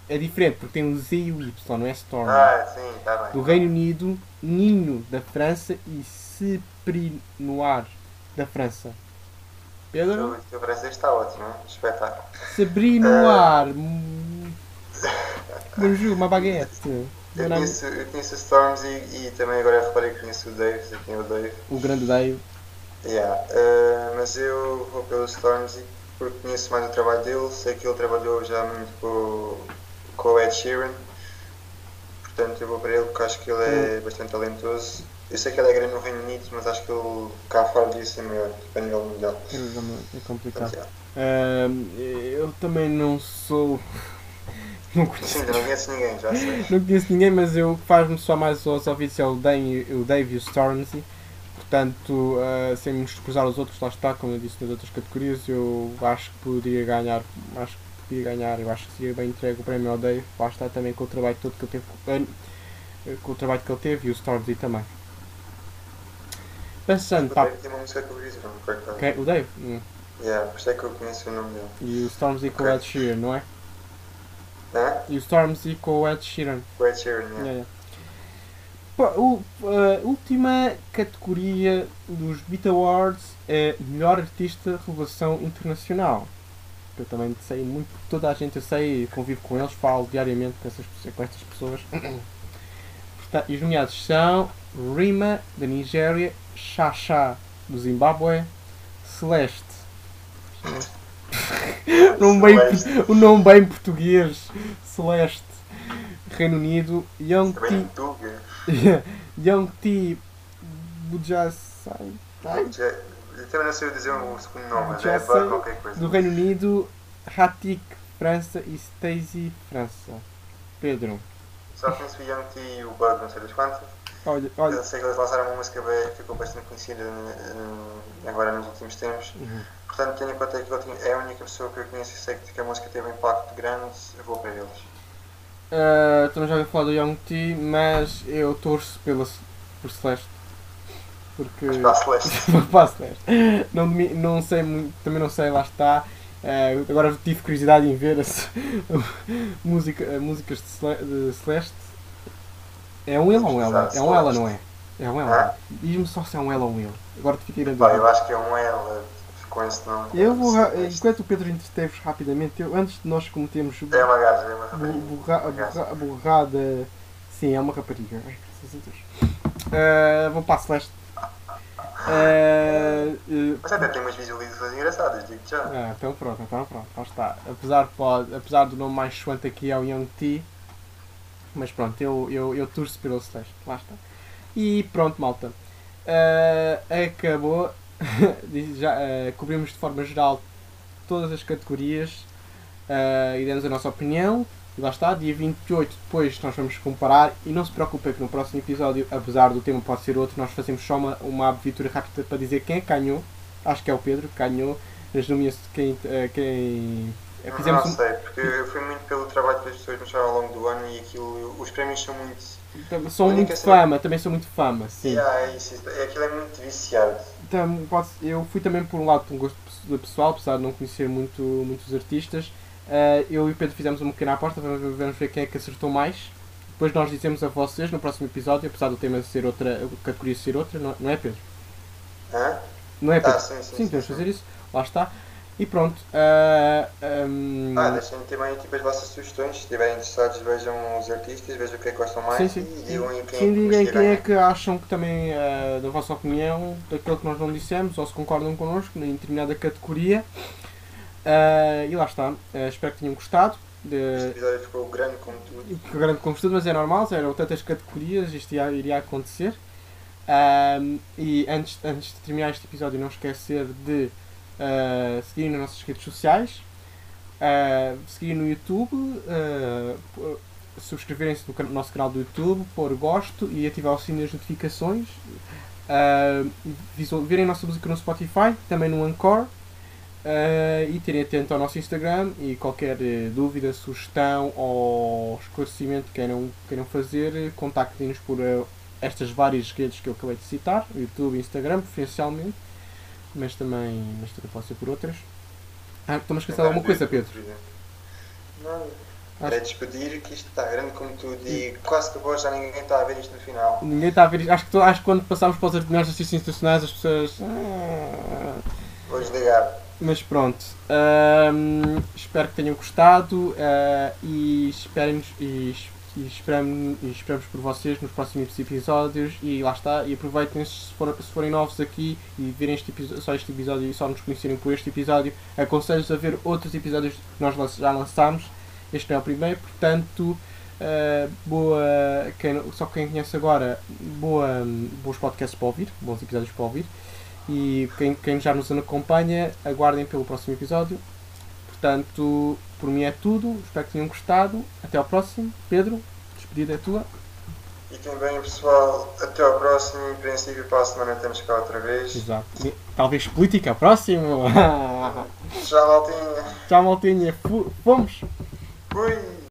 é diferente porque tem um Z e o Y, não é Storm. Ah, sim, está bem. do Reino Unido, Ninho da França e Cyprinoir da França. Pedro? O teu francês está ótimo, espetáculo. Cyprinoir. hum, Bonjour, uma baguette. Eu conheço, eu conheço o Storms e, e também agora reparei que conheço o Dave, quem é o Dave. O grande Dave. Yeah. eh, mas eu vou pelo Stormzy porque conheço mais o trabalho dele, sei que ele trabalhou já muito com, o- com o Ed Sheeran. Portanto eu vou para ele porque acho que ele é bastante talentoso. Eu sei que ele é grande no Reino Unido, mas acho que ele cá fora ser maior, tipo, a nível mundial. É complicado. Portanto, Ahm, eu também não sou. Não. Sim, conheço, eu não conheço ninguém, já sei. não conheço ninguém, mas eu o que faz-me só mais aos ouvidos é o Dave, o Dave e o Stormzy. Portanto, ah, sem nos cruzar os outros, lá está, como eu disse nas outras categorias, eu acho que poderia ganhar, acho que poderia ganhar, eu acho que seria bem entregue o prémio ao Dave, lá está também com o trabalho todo que ele teve, eh, com o trabalho que ele teve e o Stormzy também. Passando O para Dave tem uma música que eu disse, não me recordo. ok, o Dave hum, Yeah, por isso é que eu conheço o nome dele. e o Stormzy com o. Ed Sheeran, não é? Hã? E o Stormzy com o Ed Sheeran. O Ed Sheeran, yeah. Yeah, yeah. O- a última categoria dos Beat Awards é Melhor Artista Revelação Internacional. Eu também sei muito, toda a gente eu sei, convivo com eles, falo diariamente com, essas, com estas pessoas. Portanto, e os nomeados são Rima, da Nigéria, Xaxá, do Zimbábue, Celeste. Nome bem, Celeste. o nome bem português, Celeste, Reino Unido, Young T. T. Bujassai. Eu também não sei dizer o segundo nome, mas é qualquer coisa. Do Reino Unido, Hatik, França e Stacey, França. Pedro. Só conheço o Young T e o Bug, não sei das quantas. Olha, olha. Eu sei que eles lançaram uma música bem, ficou bastante conhecida eh, agora nos últimos tempos. Uhum. Portanto, tendo em conta que é a única pessoa que eu conheço e sei que a música teve um impacto grande, eu vou para eles. Ah, também já ouvi falar do Young T, mas eu torço pela, por Celeste. Porque. Para Celeste. para Celeste. Não, não sei muito, também não sei, lá está. Ah, agora tive curiosidade em ver as música, ah, músicas de, Cele- de Celeste. É um ele ou um ela? É um ela, não é? É um ela. Diz-me só se é um ela ou um ele. Agora te fiquei na Pá, eu dúvida. acho que é um L nome. Eu vou, enquanto o Pedro entreteves rapidamente, eu, antes de nós cometermos É uma gaja, é uma rapariga. burra- burra- burrada. Sim, é uma rapariga. Ai, graças a Deus. Ah, vou para a Celeste. Eh, eh, Mas até tem umas visualizações engraçadas, digo já. ah, então pronto, então pronto, lá está. Apesar, pode, apesar do nome mais chuante aqui é o Young T, mas pronto, eu, eu, eu torço pelo Celeste, lá está. E pronto, malta. Eh, acabou. Já, eh, cobrimos de forma geral todas as categorias eh, e demos a nossa opinião. E lá está, dia 28 depois nós vamos comparar e não se preocupem que no próximo episódio, apesar do tema pode ser outro, nós fazemos só uma, uma abertura rápida para dizer quem é ganhou. Acho que é o Pedro que ganhou nas nomeações quem, eh, quem Não, fizemos não sei, porque eu fui muito pelo trabalho que as pessoas mostraram ao longo do ano e aquilo, os prémios são muito. são muito fama, também são muito fama, sim. Yeah, é isso, isso- é- aquilo é muito viciado. Então, pode- eu fui também por um lado por um gosto pe- pessoal, apesar de não conhecer muito, muitos artistas. Eh, eu e o Pedro fizemos uma pequena aposta, vamos ver, vamos ver quem é que acertou mais. Depois nós dizemos a vocês no próximo episódio, apesar do tema ser outra, a categoria ser outra, não, não é Pedro? Hã? Não é Pedro? Ah, sim, sim. sim, podemos fazer isso. Lá está. E pronto. eh, ehm, Ah, deixem também tipo, as vossas sugestões. Se estiverem interessados, vejam os artistas, vejam o que é que gostam mais Sim, sim. e digam aí quem Sim, é que digam quem é ganhar. que acham que também, eh, da vossa opinião, daquilo que nós não dissemos, ou se concordam connosco em determinada categoria. Eh, e lá está. Espero que tenham gostado. Este De, episódio ficou grande como tudo. grande confuso, mas é normal, eram tantas categorias, isto ia, iria acontecer. E antes, antes de terminar este episódio, não esquecer de ah, seguir nas nossas redes sociais, ah, seguir no YouTube, p- subscreverem-se no nosso canal do YouTube, pôr gosto e ativar o sininho das notificações. visual- verem a nossa música no Spotify, também no Anchor. ah, e terem atento ao nosso Instagram e qualquer eh, dúvida, sugestão ou esclarecimento que queiram, queiram fazer, contactem-nos por eh, estas várias redes que eu acabei de citar, YouTube e Instagram, preferencialmente, mas também, mas também pode ser por outras. Ah, estou-me a esquecer de alguma coisa, Pedro? Não, Acho- é despedir que isto está grande como tudo e quase que agora já ninguém está a ver isto no final. Ninguém está a ver isto. Acho que, to- acho que quando passamos para os artigos institucionais as pessoas. "Ah", Vou desligar. Mas pronto, espero que tenham gostado ah, e esperem-nos e, e esperamos, e esperamos por vocês nos próximos episódios e lá está, e aproveitem se, for- se forem novos aqui e verem este só este episódio e só nos conhecerem por este episódio, aconselho-vos a ver outros episódios que nós já lançámos, este não é o primeiro, portanto ah, boa, quem só quem conhece agora, boa, bons podcasts para ouvir, bons episódios para ouvir. E quem, quem já nos acompanha, aguardem pelo próximo episódio. Portanto, por mim é tudo. Espero que tenham gostado. Até ao próximo. Pedro, despedida é tua. E também, pessoal, até ao próximo. Em princípio, para a semana temos cá outra vez. Exato. E Talvez política, próximo. Já, maltinha. Tchau, maltinha. Fomos. Fui!